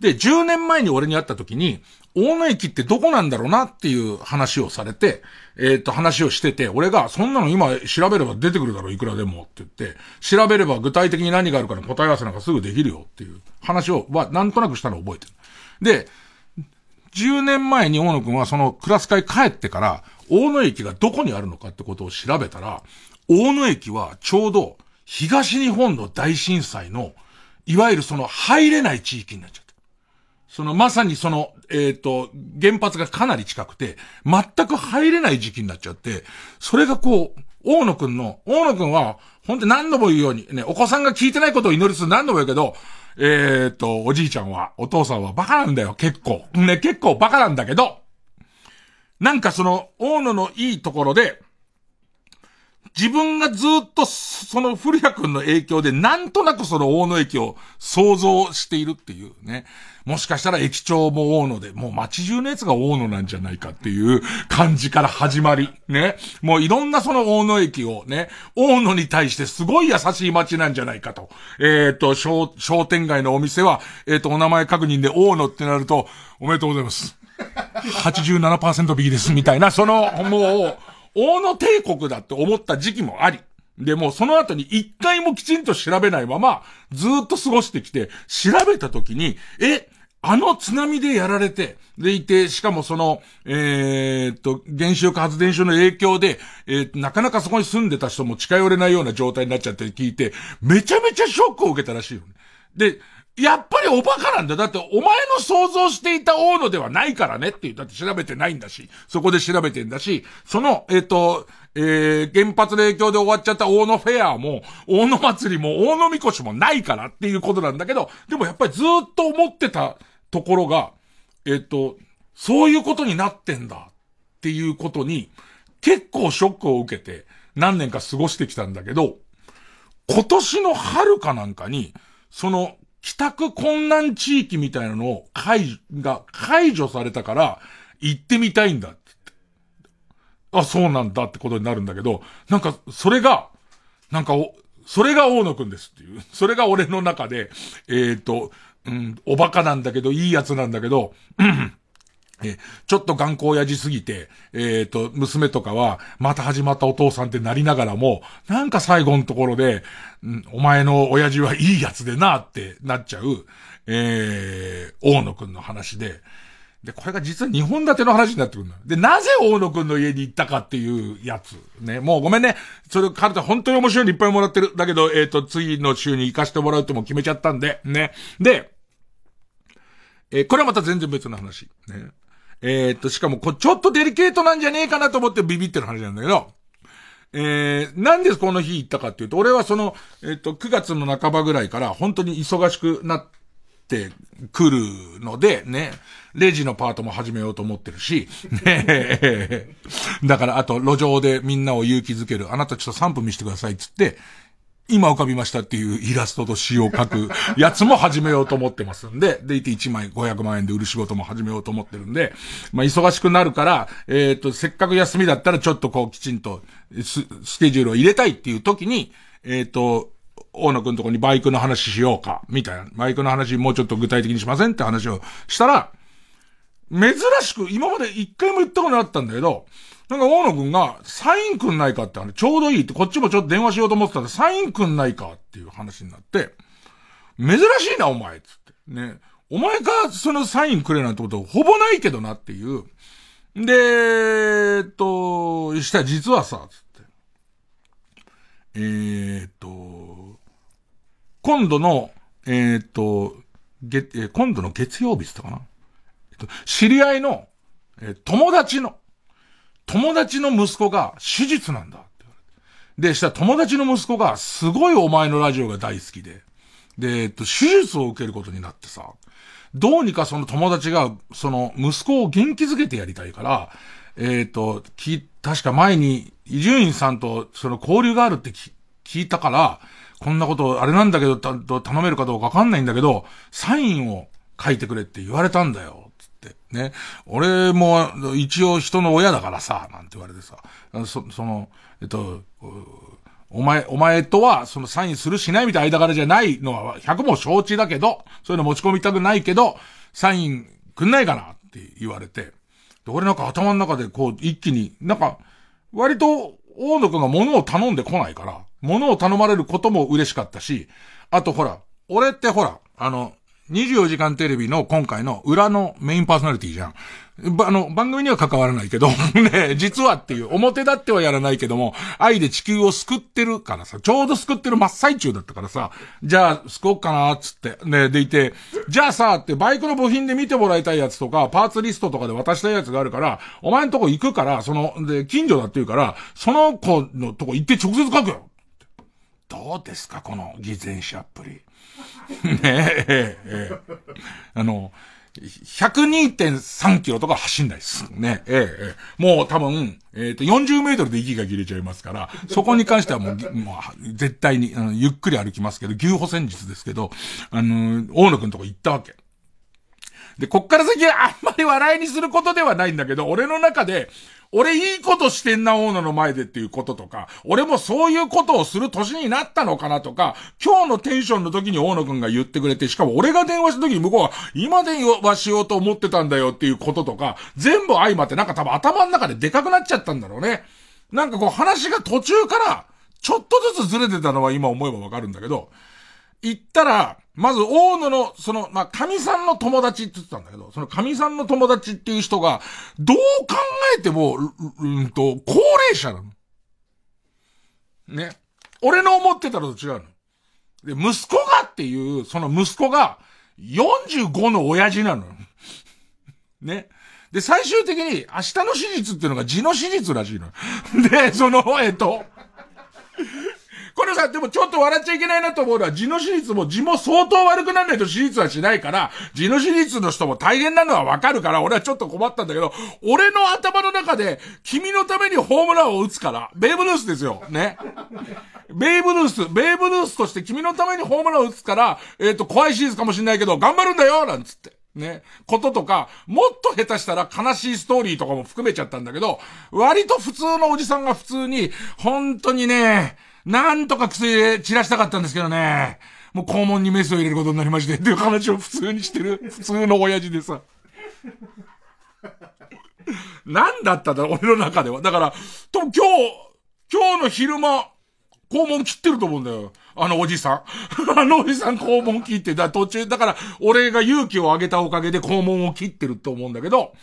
で、10年前に俺に会った時に、大野駅ってどこなんだろうなっていう話をされて、えっ、と、話をしてて、俺が、そんなの今調べれば出てくるだろう、いくらでもって言って、調べれば具体的に何があるから答え合わせなんかすぐできるよっていう話を、は、なんとなくしたのを覚えてる。で、10年前に大野くんはそのクラス会帰ってから、大野駅がどこにあるのかってことを調べたら、大野駅はちょうど東日本の大震災の、いわゆるその入れない地域になっちゃった。そのまさにその、えっ、ー、と、原発がかなり近くて、全く入れない時期になっちゃって、それがこう、大野くんの、大野くんは、本当に何度も言うように、ね、お子さんが聞いてないことを祈りつつ何度も言うけど、えー、っと、おじいちゃんは、お父さんはバカなんだよ、結構。ね、結構バカなんだけど、なんかその、大野のいいところで、自分がずっと、その古谷くんの影響で、なんとなくその大野駅を想像しているっていうね。もしかしたら駅長も大野で、もう街中のやつが大野なんじゃないかっていう感じから始まり、ね。もういろんなその大野駅をね、大野に対してすごい優しい街なんじゃないかと。えっ、ー、と、商、店街のお店は、えっ、ー、と、お名前確認で大野ってなると、おめでとうございます。87%引きです、みたいな、その、もう、大野帝国だって思った時期もあり。で、もその後に一回もきちんと調べないまま、ずっと過ごしてきて、調べた時に、え、あの津波でやられて、でいて、しかもその、えー、っと、原子力発電所の影響で、えー、なかなかそこに住んでた人も近寄れないような状態になっちゃって聞いて、めちゃめちゃショックを受けたらしいよね。で、やっぱりおバカなんだ。だって、お前の想像していた大野ではないからね。っていう。だって調べてないんだし、そこで調べてんだし、その、えっ、ー、と、えー、原発の影響で終わっちゃった大野フェアも、大野祭りも、大野みこしもないから。っていうことなんだけど、でもやっぱりずっと思ってたところが、えっ、ー、と、そういうことになってんだ。っていうことに、結構ショックを受けて、何年か過ごしてきたんだけど、今年の春かなんかに、その、帰宅困難地域みたいなのを解除、が解除されたから、行ってみたいんだってあ、そうなんだってことになるんだけど、なんか、それが、なんかお、それが大野くんですっていう。それが俺の中で、えっ、ー、と、うん、おバカなんだけど、いいやつなんだけど、うんえ、ちょっと頑固親父すぎて、えっ、ー、と、娘とかは、また始まったお父さんってなりながらも、なんか最後のところで、ん、お前の親父はいいやつでなってなっちゃう、えー、大野くんの話で、で、これが実は2本立ての話になってくるの。で、なぜ大野くんの家に行ったかっていうやつ。ね。もうごめんね。それ、カルタ本当に面白いのいっぱいもらってる。だけど、えっ、ー、と、次の週に行かしてもらうっても決めちゃったんで、ね。で、えー、これはまた全然別の話。ね。えー、っと、しかもこ、ちょっとデリケートなんじゃねえかなと思ってビビってる話なんだけど、えー、なんでこの日行ったかっていうと、俺はその、え、っと、9月の半ばぐらいから本当に忙しくなってくるので、ね、レジのパートも始めようと思ってるし、ね、だからあと路上でみんなを勇気づける、あなたちょっと3分見せてくださいつって、今浮かびましたっていうイラストと詩を書くやつも始めようと思ってますんで、でいて1枚500万円で売る仕事も始めようと思ってるんで、まあ忙しくなるから、えっ、ー、と、せっかく休みだったらちょっとこうきちんとススケジュールを入れたいっていう時に、えっ、ー、と、大野くんとこにバイクの話しようか、みたいな。バイクの話もうちょっと具体的にしませんって話をしたら、珍しく今まで一回も言ったことなかったんだけど、なんか大野くんが、サインくんないかって話、ちょうどいいって、こっちもちょっと電話しようと思ってたんで、サインくんないかっていう話になって、珍しいな、お前、つって。ね。お前がそのサインくれなんてことほぼないけどなっていう。で、えっと、したら実はさ、つって。えー、っと、今度の、えー、っと、月、今度の月曜日ってったかな。えっと、知り合いの、え友達の、友達の息子が手術なんだって言われて。で、したら友達の息子がすごいお前のラジオが大好きで。で、えっと、手術を受けることになってさ、どうにかその友達が、その息子を元気づけてやりたいから、えっ、と、き、確か前に伊集院さんとその交流があるって聞いたから、こんなことあれなんだけど、た、頼めるかどうかわかんないんだけど、サインを書いてくれって言われたんだよ。って。ね。俺も一応人の親だからさ、なんて言われてさ。そ、その、えっと、お前、お前とは、そのサインするしないみたいな間柄じゃないのは、100も承知だけど、そういうの持ち込みたくないけど、サインくんないかなって言われて。で、俺なんか頭の中でこう、一気に、なんか、割と、大野くんが物を頼んでこないから、物を頼まれることも嬉しかったし、あとほら、俺ってほら、あの、24時間テレビの今回の裏のメインパーソナリティじゃん。あの、番組には関わらないけど、ね、実はっていう、表立ってはやらないけども、愛で地球を救ってるからさ、ちょうど救ってる真っ最中だったからさ、じゃあ、救おうかな、つって、ね、でいて、じゃあさ、ってバイクの部品で見てもらいたいやつとか、パーツリストとかで渡したいやつがあるから、お前んとこ行くから、その、で、近所だって言うから、その子のとこ行って直接書くよ。どうですか、この偽善者っぷり。ねえ、ええ、あの、102.3キロとか走んないです。ね。ええ、もう多分、えっ、ー、と、40メートルで息が切れちゃいますから、そこに関してはもう、もう絶対に、あの、ゆっくり歩きますけど、牛歩戦術ですけど、あの、大野くんとこ行ったわけ。で、こっから先はあんまり笑いにすることではないんだけど、俺の中で、俺いいことしてんな、大野の前でっていうこととか、俺もそういうことをする年になったのかなとか、今日のテンションの時に大野くんが言ってくれて、しかも俺が電話した時に向こうは、今電話しようと思ってたんだよっていうこととか、全部相まってなんか多分頭の中ででかくなっちゃったんだろうね。なんかこう話が途中から、ちょっとずつずれてたのは今思えばわかるんだけど、行ったら、まず、大野の、その、まあ、神さんの友達って言ってたんだけど、その神さんの友達っていう人が、どう考えても、うんと、高齢者なの。ね。俺の思ってたのと違うの。で、息子がっていう、その息子が、45の親父なの。ね。で、最終的に、明日の手術っていうのが痔の手術らしいの。で、その、えっと、これさ、でもちょっと笑っちゃいけないなと思うのは、痔の手術も痔も相当悪くならないと手術はしないから、痔の手術の人も大変なのはわかるから、俺はちょっと困ったんだけど、俺の頭の中で、君のためにホームランを打つから、ベーブルースですよ。ね。ベーブルース、ベーブルースとして君のためにホームランを打つから、えっ、ー、と、怖い手術かもしれないけど、頑張るんだよなんつって。ね、こととか、もっと下手したら悲しいストーリーとかも含めちゃったんだけど、割と普通のおじさんが普通に、本当にね、なんとか薬散らしたかったんですけどね。もう肛門にメスを入れることになりまして、っていう話を普通にしてる、普通の親父でさ。何だったんだ、俺の中では。だから、と、今日、今日の昼間、肛門切ってると思うんだよ。あのおじさん。あのおじさん肛門切って、だ途中、だから、俺が勇気をあげたおかげで肛門を切ってると思うんだけど、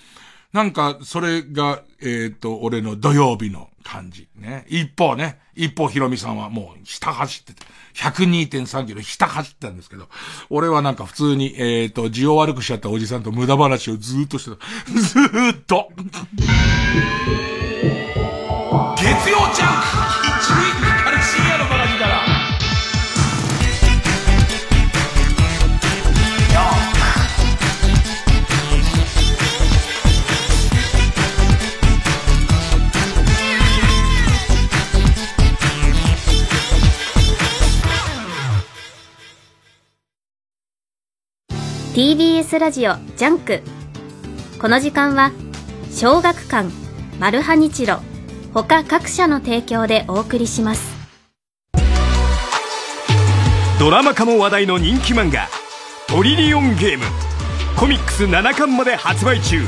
なんか、それが、えっ、ー、と、俺の土曜日の、感じ。ね。一方ね、一方ひろみさんはもう下走ってて、102.3キロ下走ってたんですけど、俺はなんか普通に、えっ、ー、と、字を悪くしちゃったおじさんと無駄話をずーっとしてた。ずーっと。月曜ジャンク TBS ラジオジャンク。この時間は小学館マルハニチロ他各社の提供でお送りします。ドラマ化も話題の人気漫画「トリリオンゲーム」コミックス7巻まで発売中。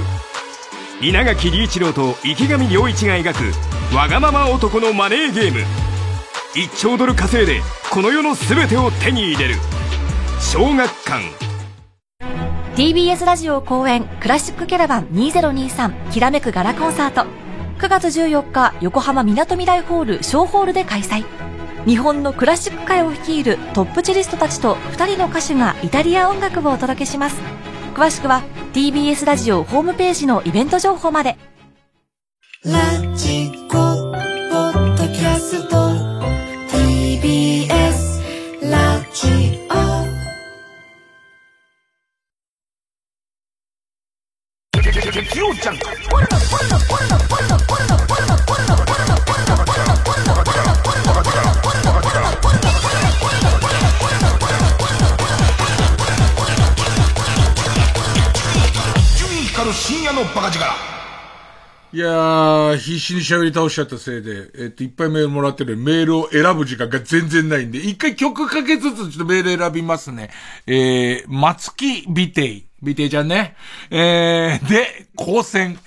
稲垣理一郎と池上良一が描くわがまま男のマネーゲーム。1兆ドル稼いでこの世の全てを手に入れる。小学館。TBS ラジオ公演クラシックキャラバン2023きらめくガラコンサート。9月14日横浜みなとみらいホール小ホールで開催。日本のクラシック界を率いるトップチェリストたちと2人の歌手がイタリア音楽をお届けします。詳しくは TBS ラジオホームページのイベント情報まで。ラジコポッドキャスト TBS 月曜ジャンク光る深夜のバカ力いやー、必死に喋り倒しちゃったせいで、えっと、いっぱいメールもらってるメールを選ぶ時間が全然ないんで、一回曲かけつつちょっとメール選びますね。えー、松木美帝。美帝ちゃんね。えー、で、光線。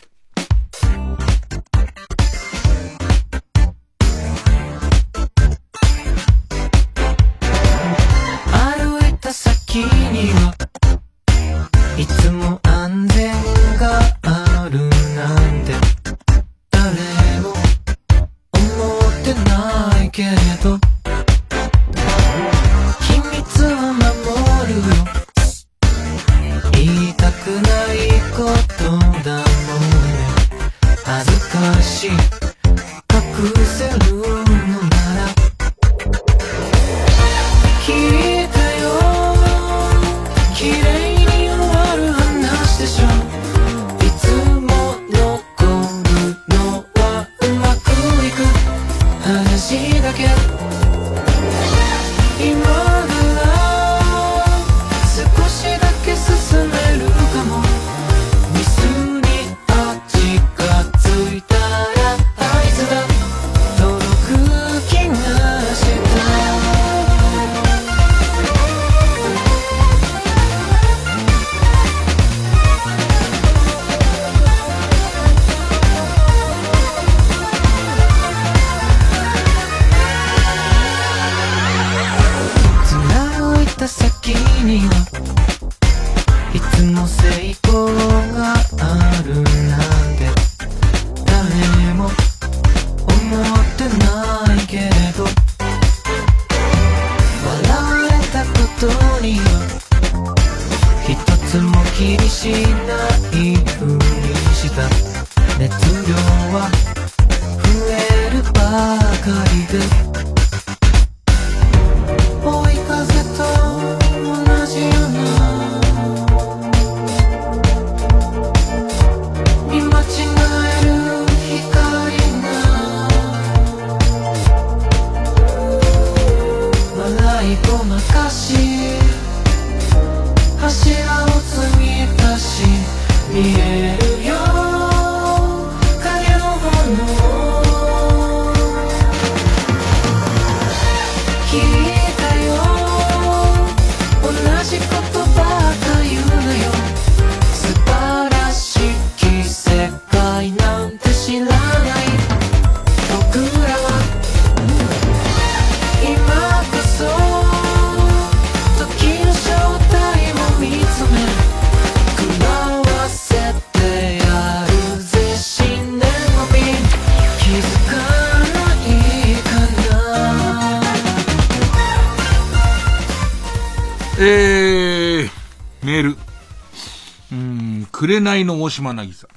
ん、紅の大島なぎさ。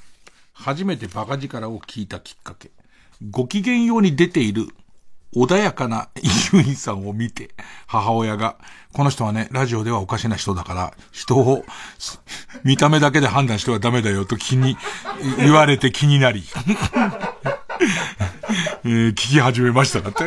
初めてバカ力を聞いたきっかけ。ご機嫌ように出ている穏やかな伊集院さんを見て、母親が、この人はね、ラジオではおかしな人だから、人を、見た目だけで判断してはダメだよと気に、言われて気になり、えー、聞き始めましただって。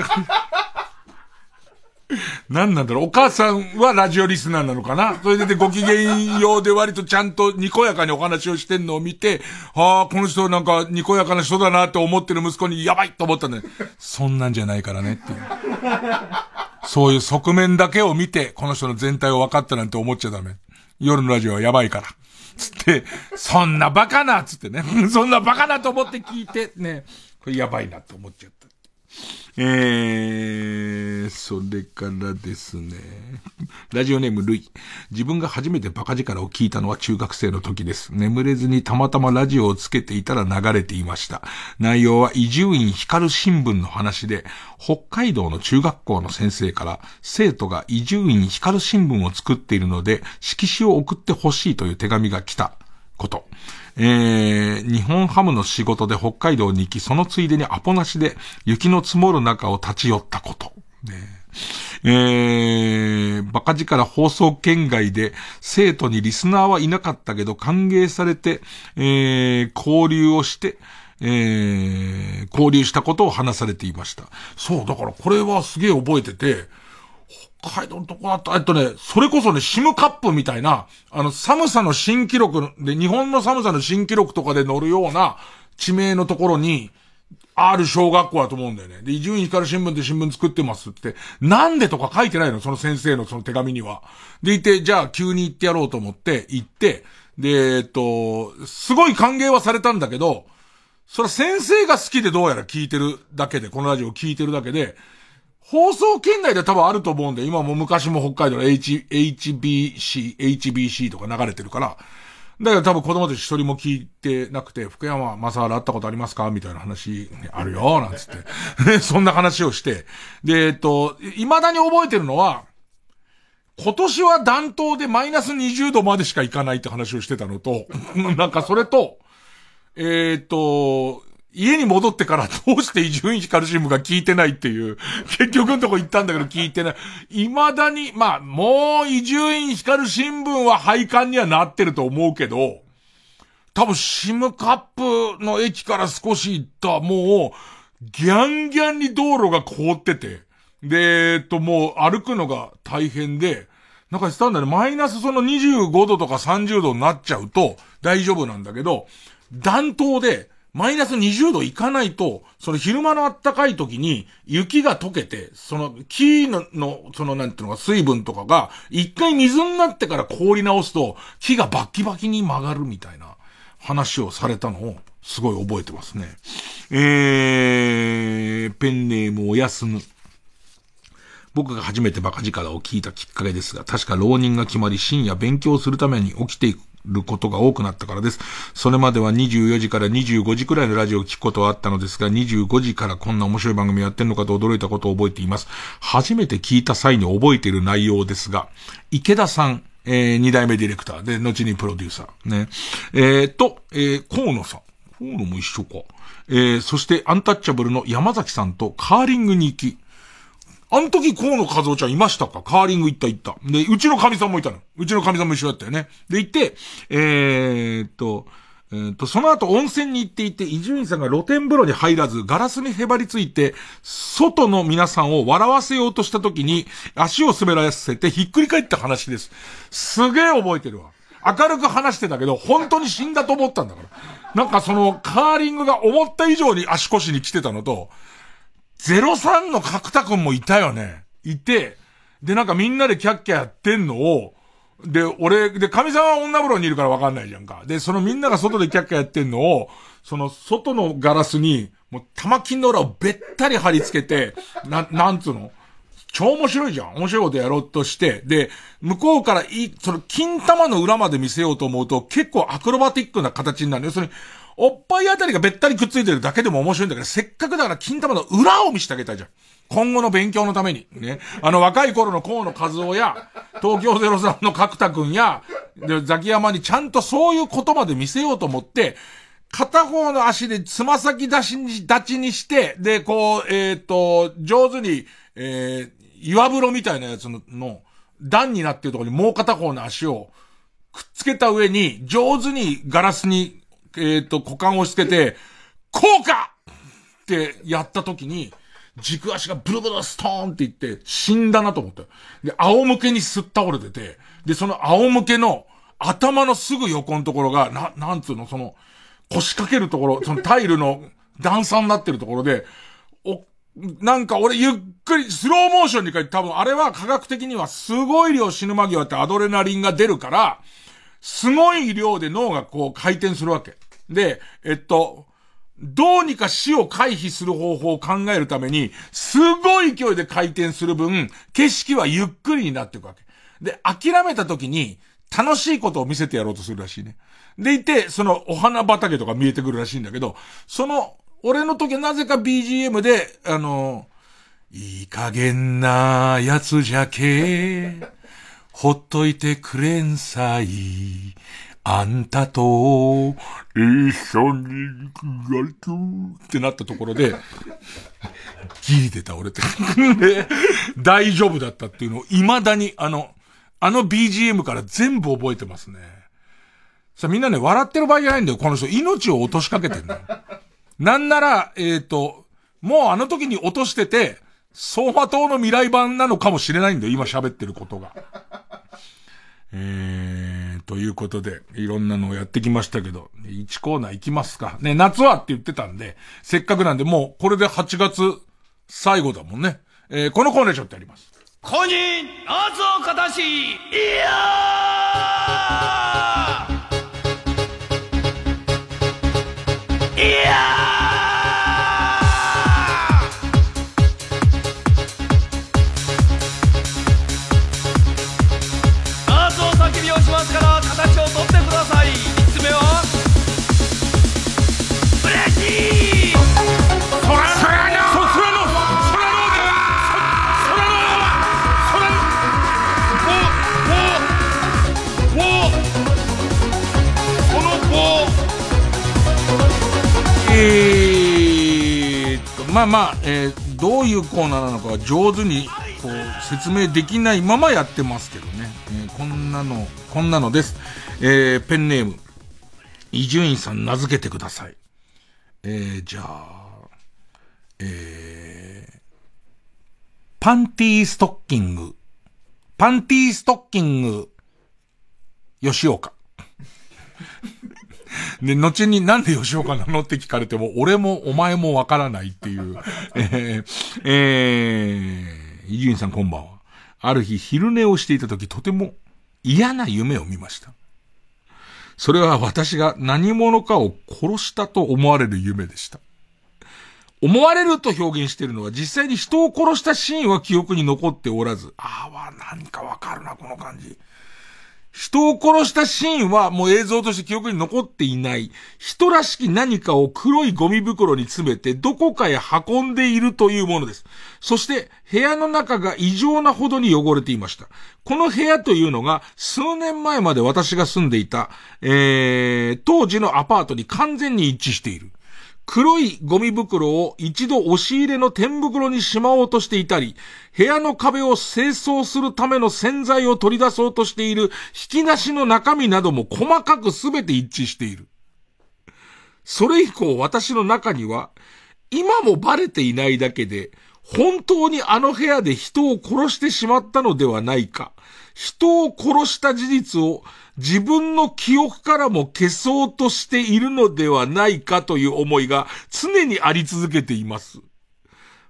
何なんだろうお母さんはラジオリスナーなのかな？それででご機嫌ようで割とちゃんとにこやかにお話をしてんのを見て、ああ、この人なんかにこやかな人だなって思ってる息子にやばいと思ったんだよ。そんなんじゃないからねっていう。そういう側面だけを見て、この人の全体を分かったなんて思っちゃダメ。夜のラジオはやばいから。つって、そんなバカなつってね。そんなバカなと思って聞いて、ね。これやばいなって思っちゃった。えー、それからですね。ラジオネームルイ。自分が初めてバカ力を聞いたのは中学生の時です。眠れずにたまたまラジオをつけていたら流れていました。内容は伊集院光新聞の話で、北海道の中学校の先生から生徒が伊集院光新聞を作っているので、色紙を送ってほしいという手紙が来たこと。えー、日本ハムの仕事で北海道に行き、そのついでにアポなしで雪の積もる中を立ち寄ったこと。ねえー、バカ力放送圏外で生徒にリスナーはいなかったけど歓迎されて、えー、交流をして、えー、交流したことを話されていました。そう、だからこれはすげえ覚えてて、海道のとこだった。えっとね、それこそね、シムカップみたいな、あの、寒さの新記録で、日本の寒さの新記録とかで乗るような地名のところに、ある小学校だと思うんだよね。で、伊集院光新聞で新聞作ってますって、なんでとか書いてないの？その先生のその手紙には。でいて、じゃあ急に行ってやろうと思って行って、で、えっと、すごい歓迎はされたんだけど、それは先生が好きでどうやら聞いてるだけで、このラジオ聞いてるだけで、放送圏内で多分あると思うんで、今も昔も北海道の H、HBC、HBC とか流れてるから、だから多分子供たち一人も聞いてなくて、福山正原会ったことありますか？みたいな話、あるよ、なんつって。そんな話をして。で、えっと、未だに覚えてるのは、今年は暖冬でマイナス20度までしか行かないって話をしてたのと、なんかそれと、えっ、と、家に戻ってからどうして伊集院光新聞が聞いてないっていう、結局のとこ行ったんだけど聞いてない。未だに、まあ、もう伊集院光新聞は廃刊にはなってると思うけど、多分シムカップの駅から少し行った、もう、ギャンギャンに道路が凍ってて、で、えっと、もう歩くのが大変で、なんか言ってたんだね、マイナスその25度とか30度になっちゃうと大丈夫なんだけど、暖冬で、マイナス20度いかないと、その昼間の暖かい時に雪が溶けて、その木の、のそのなんていうのか水分とかが、一回水になってから凍り直すと、木がバッキバキに曲がるみたいな話をされたのを、すごい覚えてますね。えー、ペンネームおやすぬ。僕が初めてバカ力を聞いたきっかけですが、確か浪人が決まり深夜勉強するために起きていくることが多くなったからです。それまでは24時から25時くらいのラジオを聞くことはあったのですが、25時からこんな面白い番組やってんのかと驚いたことを覚えています。初めて聞いた際に覚えている内容ですが、池田さん、えー、二代目ディレクターで、後にプロデューサー。ね。えー、と、えー、河野さん。河野も一緒か。えー、そしてアンタッチャブルの山崎さんとカーリングに行き、あの時河野和夫ちゃんいましたか？カーリング行った行った。で、うちの神さんもいたの。うちの神さんも一緒だったよね。で、行って、えー、っと、えー、っと、その後温泉に行っていて、伊集院さんが露天風呂に入らず、ガラスにへばりついて、外の皆さんを笑わせようとした時に、足を滑らせてひっくり返った話です。すげえ覚えてるわ。明るく話してたけど、本当に死んだと思ったんだから。なんかその、カーリングが思った以上に足腰に来てたのと、03の角田くんもいたよね。いて、で、なんかみんなでキャッキャやってんのを、で、俺、で、神さんは女風呂にいるからわかんないじゃんか。で、そのみんなが外でキャッキャやってんのを、その外のガラスに、もう玉金の裏をべったり貼り付けて、な、なんつうの？超面白いじゃん。面白いことやろうとして、で、向こうからい、その、金玉の裏まで見せようと思うと、結構アクロバティックな形になる。要するに、おっぱいあたりがべったりくっついてるだけでも面白いんだけど、せっかくだから金玉の裏を見せてあげたいじゃん。今後の勉強のために。ね。あの若い頃の河野和夫や、東京03の角田くんや、で、ザキヤマにちゃんとそういうことまで見せようと思って、片方の足でつま先出しに、立ちにして、で、こう、えっ、ー、と、上手に、えー、岩風呂みたいなやつの、の段になってるところにもう片方の足をくっつけた上に、上手にガラスに、えっ、ー、と、股間をつけて、こうかってやった時に、軸足がブルブルストーンって言って、死んだなと思った。で、仰向けにすっ倒れてて、で、その仰向けの頭のすぐ横のところが、な、なんつうの、その、腰掛けるところ、そのタイルの段差になってるところで、お、なんか俺ゆっくり、スローモーションに書いて多分あれは科学的にはすごい量死ぬ間際ってアドレナリンが出るから、すごい量で脳がこう回転するわけ。で、えっと、どうにか死を回避する方法を考えるために、すごい勢いで回転する分、景色はゆっくりになっていくわけ。で、諦めた時に、楽しいことを見せてやろうとするらしいね。でいて、そのお花畑とか見えてくるらしいんだけど、その、俺の時はなぜか BGM で、あの、いい加減なやつじゃけー、ほっといてくれんさい。あんたと、一緒にやるってなったところで、ギリで倒れて、大丈夫だったっていうのを未だにあの、あの BGM から全部覚えてますね。さあ、みんなね、笑ってる場合じゃないんだよ。この人、命を落としかけてんだよ。なんなら、えっ、ー、と、もうあの時に落としてて、相馬灯の未来版なのかもしれないんだよ。今喋ってることが。えー、ということで、いろんなのをやってきましたけど、1コーナー行きますか。ね、夏はって言ってたんで、せっかくなんで、もう、これで8月最後だもんね。えー、このコーナーちょっとやります。公認、夏をかたし、いやーいやーまあまあ、えー、どういうコーナーなのかは上手にこう説明できないままやってますけどね。えー、こんなの、こんなのです。えー、ペンネーム、伊集院さん名付けてください。えー、じゃあ、えー、パンティーストッキング。パンティーストッキング、吉岡。で、後になんで吉岡なのって聞かれても、俺もお前もわからないっていう。えー、えー、伊集院さんこんばんは。ある日昼寝をしていた時とても嫌な夢を見ました。それは私が何者かを殺したと思われる夢でした。思われると表現しているのは実際に人を殺したシーンは記憶に残っておらず、ああ、何かわかるな、この感じ。人を殺したシーンはもう映像として記憶に残っていない。人らしき何かを黒いゴミ袋に詰めてどこかへ運んでいるというものです。そして部屋の中が異常なほどに汚れていました。この部屋というのが数年前まで私が住んでいた、えー、当時のアパートに完全に一致している。黒いゴミ袋を一度押し入れの天袋にしまおうとしていたり、部屋の壁を清掃するための洗剤を取り出そうとしている引き出しの中身なども細かくすべて一致している。それ以降私の中には、今もバレていないだけで、本当にあの部屋で人を殺してしまったのではないか、人を殺した事実を自分の記憶からも消そうとしているのではないかという思いが常にあり続けています。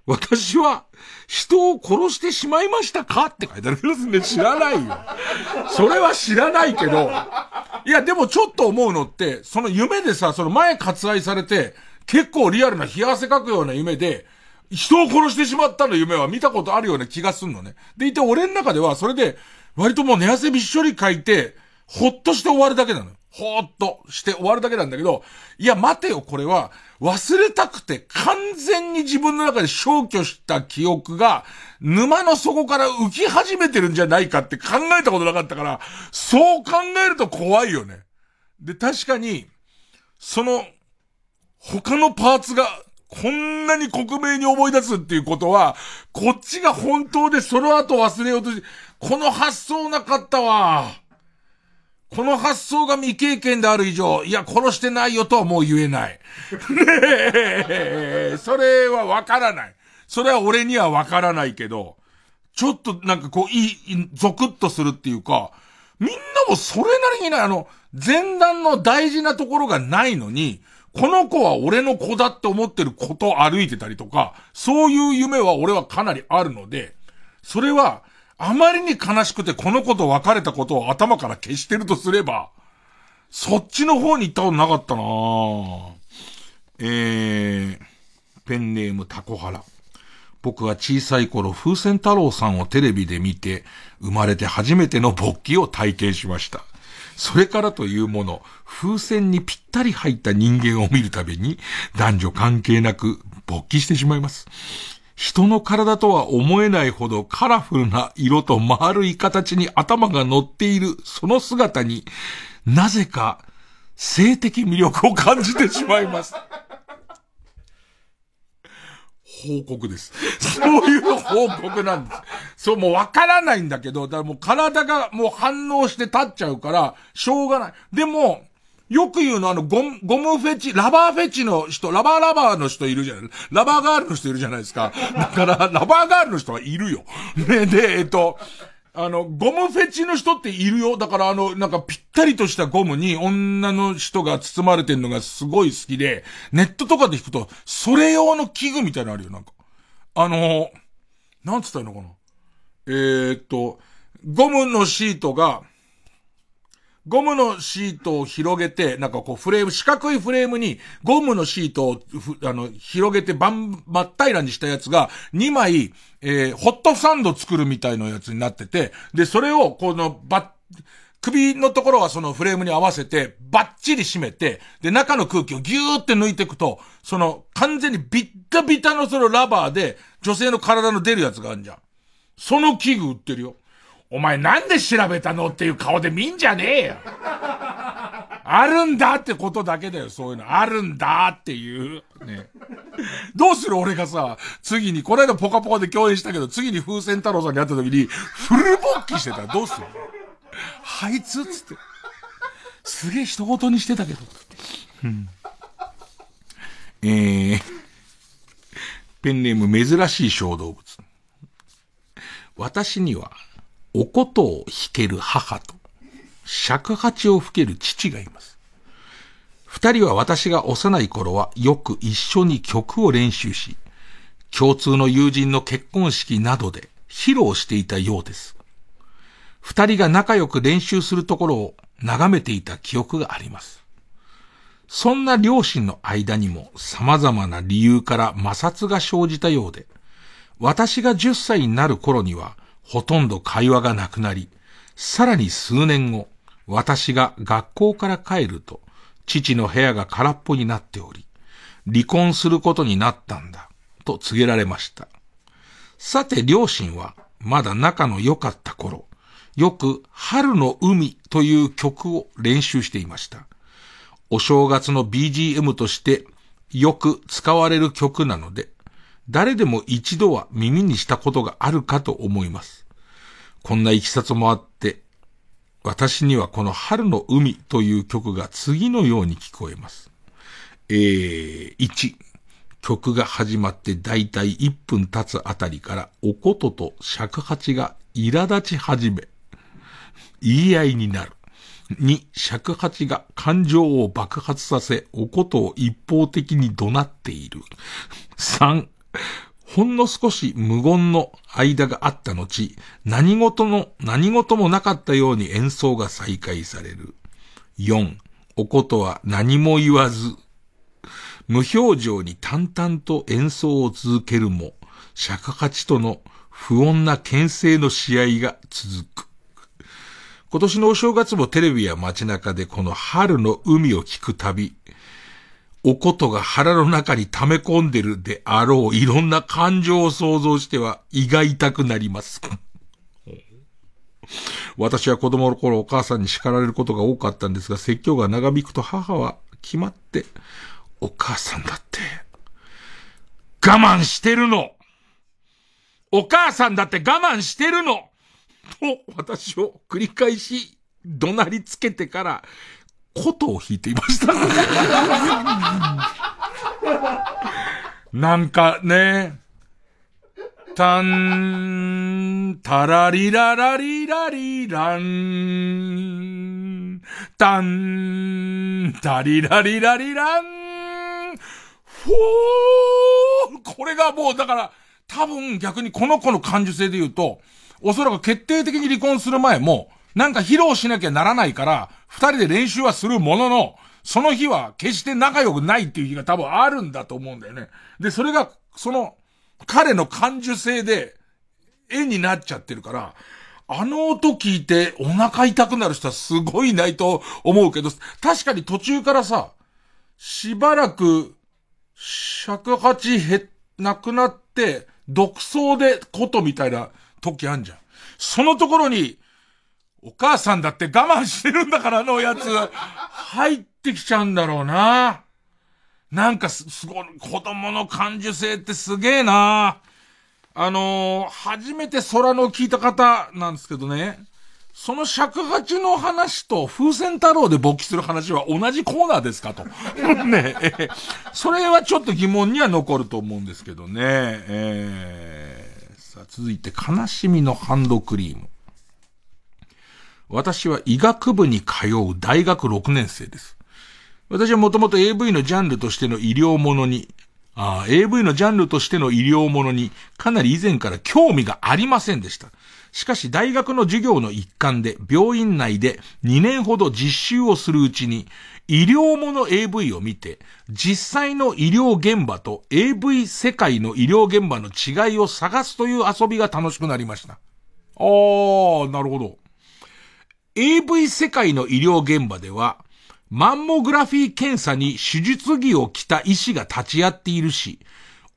私は人を殺してしまいましたかって書いてあるけどね。知らないよ。それは知らないけど。いや、でもちょっと思うのって、その夢でさ、その前割愛されて、結構リアルな冷や汗かくような夢で、人を殺してしまったの夢は見たことあるような気がすんのね。でいて俺の中ではそれで、割ともう寝汗びっしょり書いて、ほっとして終わるだけなのよ。ほーっとして終わるだけなんだけど、いや待てよ、これは、忘れたくて完全に自分の中で消去した記憶が、沼の底から浮き始めてるんじゃないかって考えたことなかったから、そう考えると怖いよね。で、確かに、その、他のパーツが、こんなに克明に思い出すっていうことは、こっちが本当でその後忘れようとし、この発想なかったわ。この発想が未経験である以上、いや、殺してないよとはもう言えない。ね、それはわからない。それは俺にはわからないけど、ちょっとなんかこう、いい、ゾクッとするっていうか、みんなもそれなりにね、あの、前段の大事なところがないのに、この子は俺の子だって思ってる子と歩いてたりとか、そういう夢は俺はかなりあるので、それは、あまりに悲しくてこの子と別れたことを頭から消してるとすれば、そっちの方に行ったことなかったなえー、ペンネームタコハラ。僕は小さい頃、風船太郎さんをテレビで見て、生まれて初めての勃起を体験しました。それからというもの、風船にぴったり入った人間を見るたびに、男女関係なく勃起してしまいます。人の体とは思えないほどカラフルな色と丸い形に頭が乗っているその姿に、なぜか性的魅力を感じてしまいます。報告です。そういう報告なんです。そう、もうわからないんだけど、だからもう体がもう反応して立っちゃうから、しょうがない。でも、よく言うのあのゴム、ゴムフェチ、ラバーフェチの人、ラバーラバーの人いるじゃない？ラバーガールの人いるじゃないですか。だから、ラバーガールの人はいるよ。ね、で、えっと、あの、ゴムフェチの人っているよ。だからあの、なんかぴったりとしたゴムに女の人が包まれてるのがすごい好きで、ネットとかで弾くと、それ用の器具みたいなのあるよ、なんか。あの、なんつったのかな？えー、っと、ゴムのシートが、ゴムのシートを広げて、なんかこうフレーム、四角いフレームにゴムのシートをあの、広げてバン、真っ平らにしたやつが2枚、えー、ホットサンド作るみたいなやつになってて、で、それをこのバッ、首のところはそのフレームに合わせて、バッチリ締めて、で、中の空気をギューって抜いていくと、その、完全にビッタビタのそのラバーで、女性の体の出るやつがあるじゃん。その器具売ってるよ。お前なんで調べたのっていう顔で見んじゃねえよ。あるんだってことだけだよ、そういうの。あるんだっていう。ね。どうする俺がさ、次に、この間ポカポカで共演したけど、次に風船太郎さんに会った時に、フル勃起してたらどうする？あいつつって。すげえ人事にしてたけど。うん。えー、ペンネーム珍しい小動物。私には、おことを弾ける母と、尺八を吹ける父がいます。二人は私が幼い頃はよく一緒に曲を練習し、共通の友人の結婚式などで披露していたようです。二人が仲良く練習するところを眺めていた記憶があります。そんな両親の間にも様々な理由から摩擦が生じたようで、私が10歳になる頃にはほとんど会話がなくなり、さらに数年後、私が学校から帰ると、父の部屋が空っぽになっており、離婚することになったんだ、と告げられました。さて両親は、まだ仲の良かった頃、よく春の海という曲を練習していました。お正月の BGM としてよく使われる曲なので、誰でも一度は耳にしたことがあるかと思います。こんな行きさつもあって、私にはこの春の海という曲が次のように聞こえます。えー、1、曲が始まってだいたい1分経つあたりからおことと尺八が苛立ち始め、言い合いになる。2、尺八が感情を爆発させ、おことを一方的に怒鳴っている。3、ほんの少し無言の間があった後、何事の、何事もなかったように演奏が再開される。4、おことは何も言わず、無表情に淡々と演奏を続けるも、釈迦勝ちとの不穏な牽制の試合が続く。今年のお正月もテレビや街中でこの春の海を聞くたび、おことが腹の中に溜め込んでるであろういろんな感情を想像しては胃が痛くなります。私は子供の頃お母さんに叱られることが多かったんですが、説教が長引くと母は決まって、お母さんだって、我慢してるのお母さんだって我慢してるのと、私を繰り返し怒鳴りつけてから、琴を弾いていました。なんかね、たん、たらりららりらりらん、たん、たりらりらりらん、ふー。これがもうだから、多分逆にこの子の感受性で言うと、おそらく決定的に離婚する前も、なんか披露しなきゃならないから、二人で練習はするものの、その日は決して仲良くないっていう日が多分あるんだと思うんだよね。で、それが、その、彼の感受性で、絵になっちゃってるから、あの音聞いてお腹痛くなる人はすごいないと思うけど、確かに途中からさ、しばらく、尺八へ、なくなって、独走でことみたいな時あんじゃん。そのところに、お母さんだって我慢してるんだからのやつ、入ってきちゃうんだろうな。なんかす、すごい、子供の感受性ってすげえな。あのー、初めて空の聞いた方なんですけどね。その尺八の話と風船太郎で勃起する話は同じコーナーですかと。ねえ、それはちょっと疑問には残ると思うんですけどね。えー、さあ続いて、悲しみのハンドクリーム。私は医学部に通う大学6年生です。私はもともと AV のジャンルとしての医療ものに、あ AV のジャンルとしての医療ものにかなり以前から興味がありませんでした。しかし大学の授業の一環で病院内で2年ほど実習をするうちに医療もの AV を見て実際の医療現場と AV 世界の医療現場の違いを探すという遊びが楽しくなりました。あー、なるほど。AV 世界の医療現場ではマンモグラフィー検査に手術着を着た医師が立ち会っているし、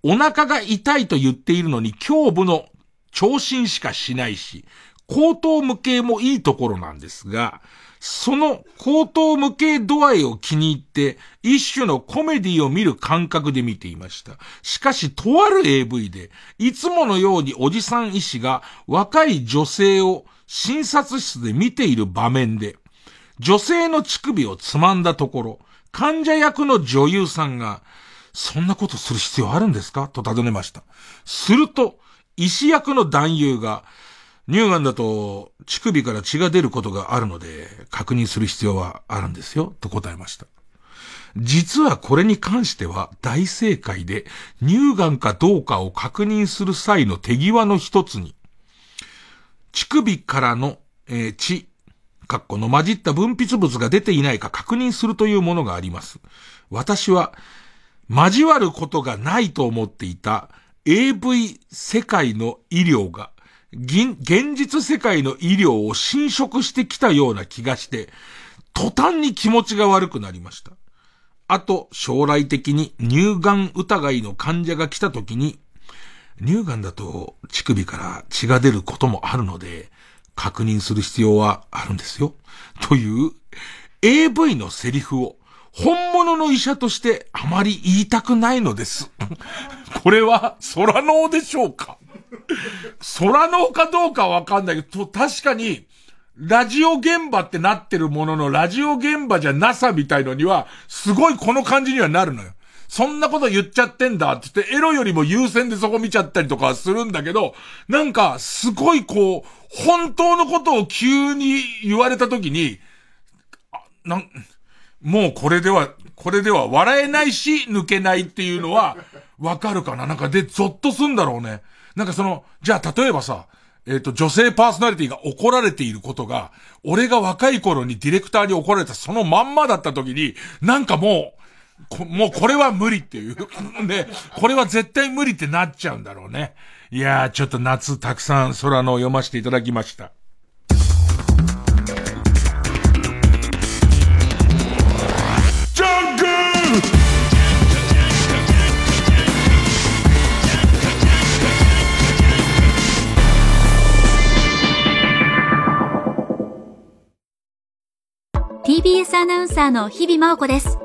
お腹が痛いと言っているのに胸部の聴診しかしないし、口頭無形もいいところなんですが、その口頭無形度合いを気に入って、一種のコメディを見る感覚で見ていました。しかし、とある AV で、いつものようにおじさん医師が若い女性を診察室で見ている場面で、女性の乳首をつまんだところ、患者役の女優さんが、そんなことする必要あるんですか？と尋ねました。すると、医師役の男優が、乳がんだと乳首から血が出ることがあるので、確認する必要はあるんですよ、と答えました。実はこれに関しては大正解で、乳がんかどうかを確認する際の手際の一つに、乳首からの、えー、血、かっこの混じった分泌物が出ていないか確認するというものがあります。私は、交わることがないと思っていた AV 世界の医療が、現実世界の医療を侵食してきたような気がして、途端に気持ちが悪くなりました。あと、将来的に乳がん疑いの患者が来た時に、乳がんだと乳首から血が出ることもあるので、確認する必要はあるんですよ。という AV のセリフを本物の医者としてあまり言いたくないのです。これは空脳でしょうか？空脳かどうかわかんないけど、確かに、ラジオ現場ってなってるものの、ラジオ現場じゃなさみたいのには、すごいこの感じにはなるのよ。そんなこと言っちゃってんだって言って、エロよりも優先でそこ見ちゃったりとかするんだけど、なんか、すごいこう、本当のことを急に言われた時に、なん、もうこれでは、これでは笑えないし、抜けないっていうのは、わかるかな？なんかで、ゾッとすんだろうね。なんかその、じゃあ例えばさ、えっ、ー、と、女性パーソナリティが怒られていることが、俺が若い頃にディレクターに怒られたそのまんまだった時に、なんかもう、もうこれは無理っていう。で、これは絶対無理ってなっちゃうんだろうね。いやー、ちょっと夏たくさん空の読ませていただきました。TBS アナウンサーの日々真央子です。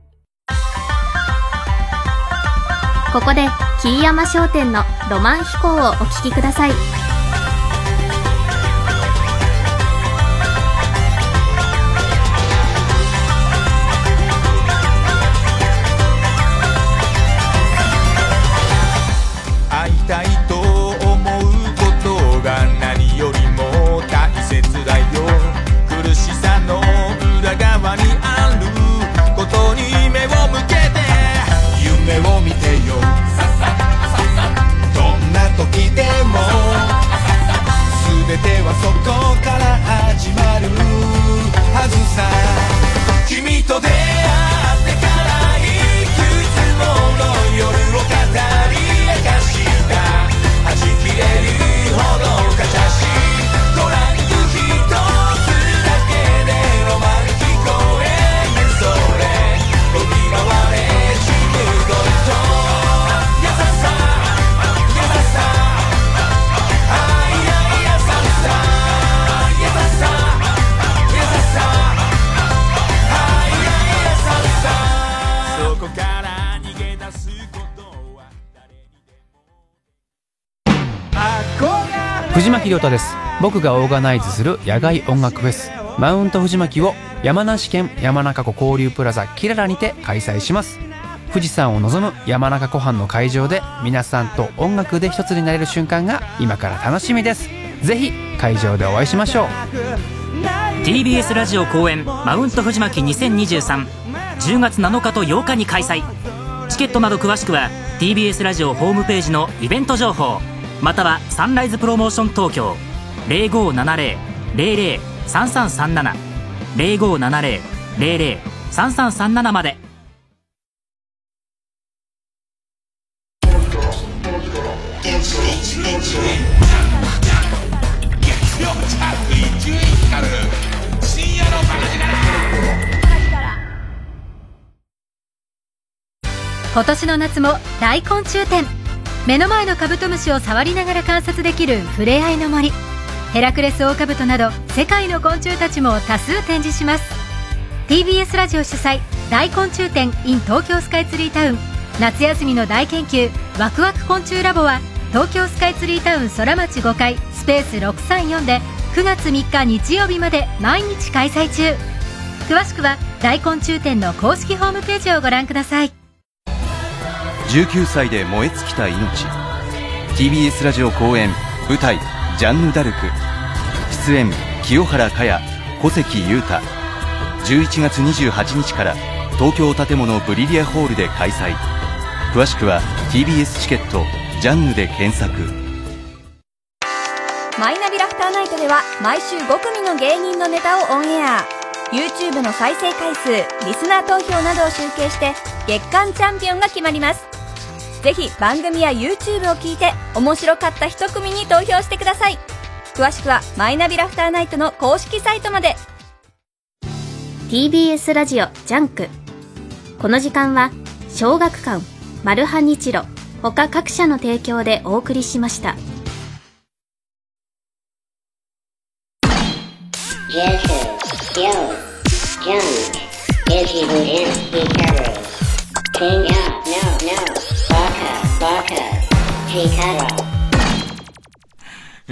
ここで、桐山商店のロマン飛行をお聴きください。さ君と出会い亮太です。僕がオーガナイズする野外音楽フェス。マウント藤巻を山梨県山中湖交流プラザキララにて開催します。富士山を望む山中湖畔の会場で皆さんと音楽で一つになれる瞬間が今から楽しみです。ぜひ会場でお会いしましょう。TBS ラジオ公演マウント藤巻2023 10月7日と8日に開催。チケットなど詳しくは TBS ラジオホームページのイベント情報。またはサンライズプロモーション東京。0570-003337 0570-003337まで。今年の夏も大昆虫展目の前のカブトムシを触りながら観察できるふれあいの森。ヘラクレスオオカブトなど世界の昆虫たちも多数展示します。TBS ラジオ主催大昆虫展 in 東京スカイツリータウン。夏休みの大研究ワクワク昆虫ラボは東京スカイツリータウン空町5階スペース634で9月3日日曜日まで毎日開催中。詳しくは大昆虫展の公式ホームページをご覧ください。19歳で燃え尽きた命。TBS ラジオ公演舞台「ジャンヌ・ダルク」出演清原果耶小関裕太。11月28日から東京建物ブリリアホールで開催。詳しくは TBS チケット「ジャンヌ」で検索。マイナビラフターナイトでは毎週5組の芸人のネタをオンエア。YouTube の再生回数リスナー投票などを集計して月間チャンピオンが決まります。ぜひ番組や YouTube を聞いて面白かった一組に投票してください詳しくはマイナビラフターナイトの公式サイトまで TBS ラジオジャンクこの時間は小学館マルハニチロ他各社の提供でお送りしました up, no, no.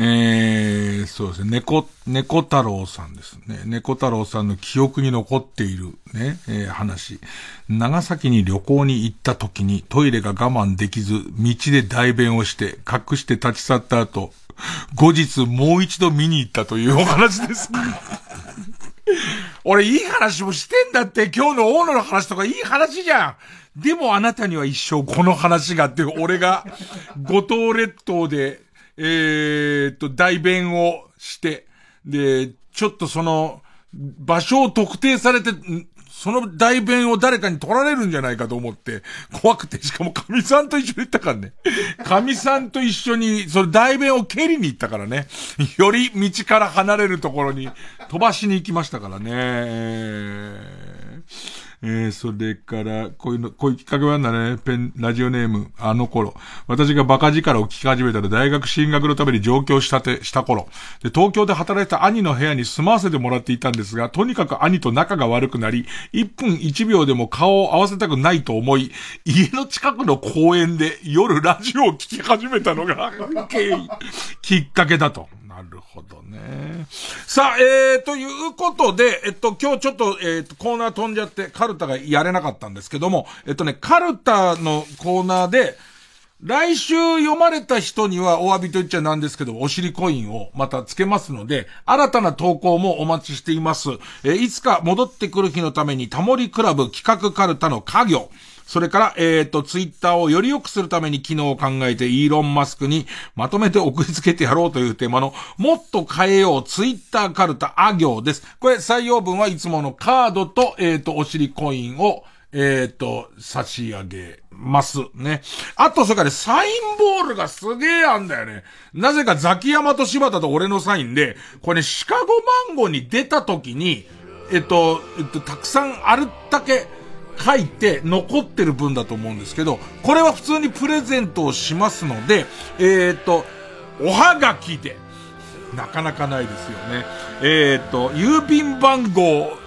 えー、そうですね。猫、猫太郎さんですね。猫太郎さんの記憶に残っているね、えー話。長崎に旅行に行った時にトイレが我慢できず、道で代弁をして隠して立ち去った後、後日もう一度見に行ったというお話です。俺いい話もしてんだって、今日の大野の話とかいい話じゃん。でもあなたには一生この話がっていう、俺が五島列島で、えーっと、代弁をして、で、ちょっとその、場所を特定されて、その代弁を誰かに取られるんじゃないかと思って、怖くて、しかも神さんと一緒に行ったからね。神さんと一緒に、その代弁を蹴りに行ったからね。より道から離れるところに飛ばしに行きましたからね。えーえー、それから、こういうの、こういうきっかけはあんだね。ペン、ラジオネーム、あの頃。私がバカ力を聞き始めたら大学進学のために上京したて、した頃。で、東京で働いてた兄の部屋に住まわせてもらっていたんですが、とにかく兄と仲が悪くなり、1分1秒でも顔を合わせたくないと思い、家の近くの公園で夜ラジオを聞き始めたのが、きっかけだと。なるほどね。さあ、えー、ということで、えっと、今日ちょっと、えっと、コーナー飛んじゃって、カルタがやれなかったんですけども、えっとね、カルタのコーナーで、来週読まれた人にはお詫びと言っちゃなんですけど、お尻コインをまたつけますので、新たな投稿もお待ちしています。えーいつか戻ってくる日のためにタモリクラブ企画カルタの家業。それから、えっ、と、ツイッターをより良くするために機能を考えて、イーロン・マスクにまとめて送りつけてやろうというテーマの、もっと変えようツイッターカルタあ行です。これ採用文はいつものカードと、えっ、と、お尻コインを、えっ、と、差し上げますね。あと、それからねサインボールがすげえあんだよね。なぜかザキヤマと柴田と俺のサインで、これね、シカゴマンゴーに出た時に、えっと、えっと、たくさんあるだけ書いて残ってる分だと思うんですけど、これは普通にプレゼントをしますので、えっと、おはがきで、なかなかないですよね。えっと、郵便番号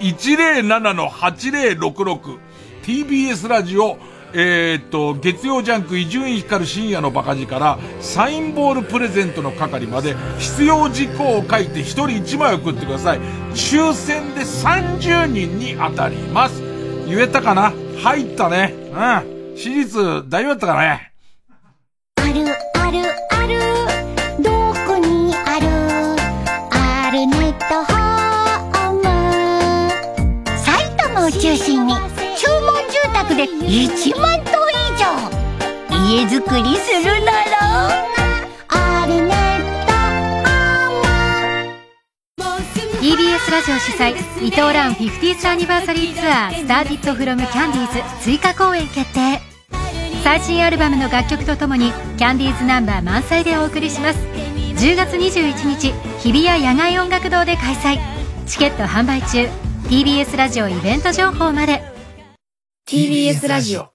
107-8066 TBS ラジオえーっと、月曜ジャンク伊集院光る深夜のバカ力サインボールプレゼントの係まで必要事項を書いて1人1枚送ってください。抽選で30人に当たります。言えたかな？入ったね。うん。私立大丈夫だったかね？あるあるある。どこにある？あるネットホーム。埼玉を中心に注文住宅で1万棟以上。家づくりするなら。TBS ラジオ主催伊藤蘭 50th アニバーサリーツアースターティットフロムキャンディーズ追加公演決定。最新アルバムの楽曲とともにキャンディーズナンバー満載でお送りします。10月21日日比谷野外音楽堂で開催。チケット販売中。TBS ラジオイベント情報まで。TBS ラジオ。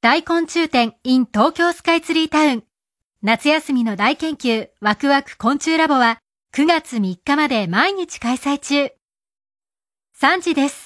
大昆虫展 in 東京スカイツリータウン夏休みの大研究ワクワク昆虫ラボは9月3日まで毎日開催中。3時です。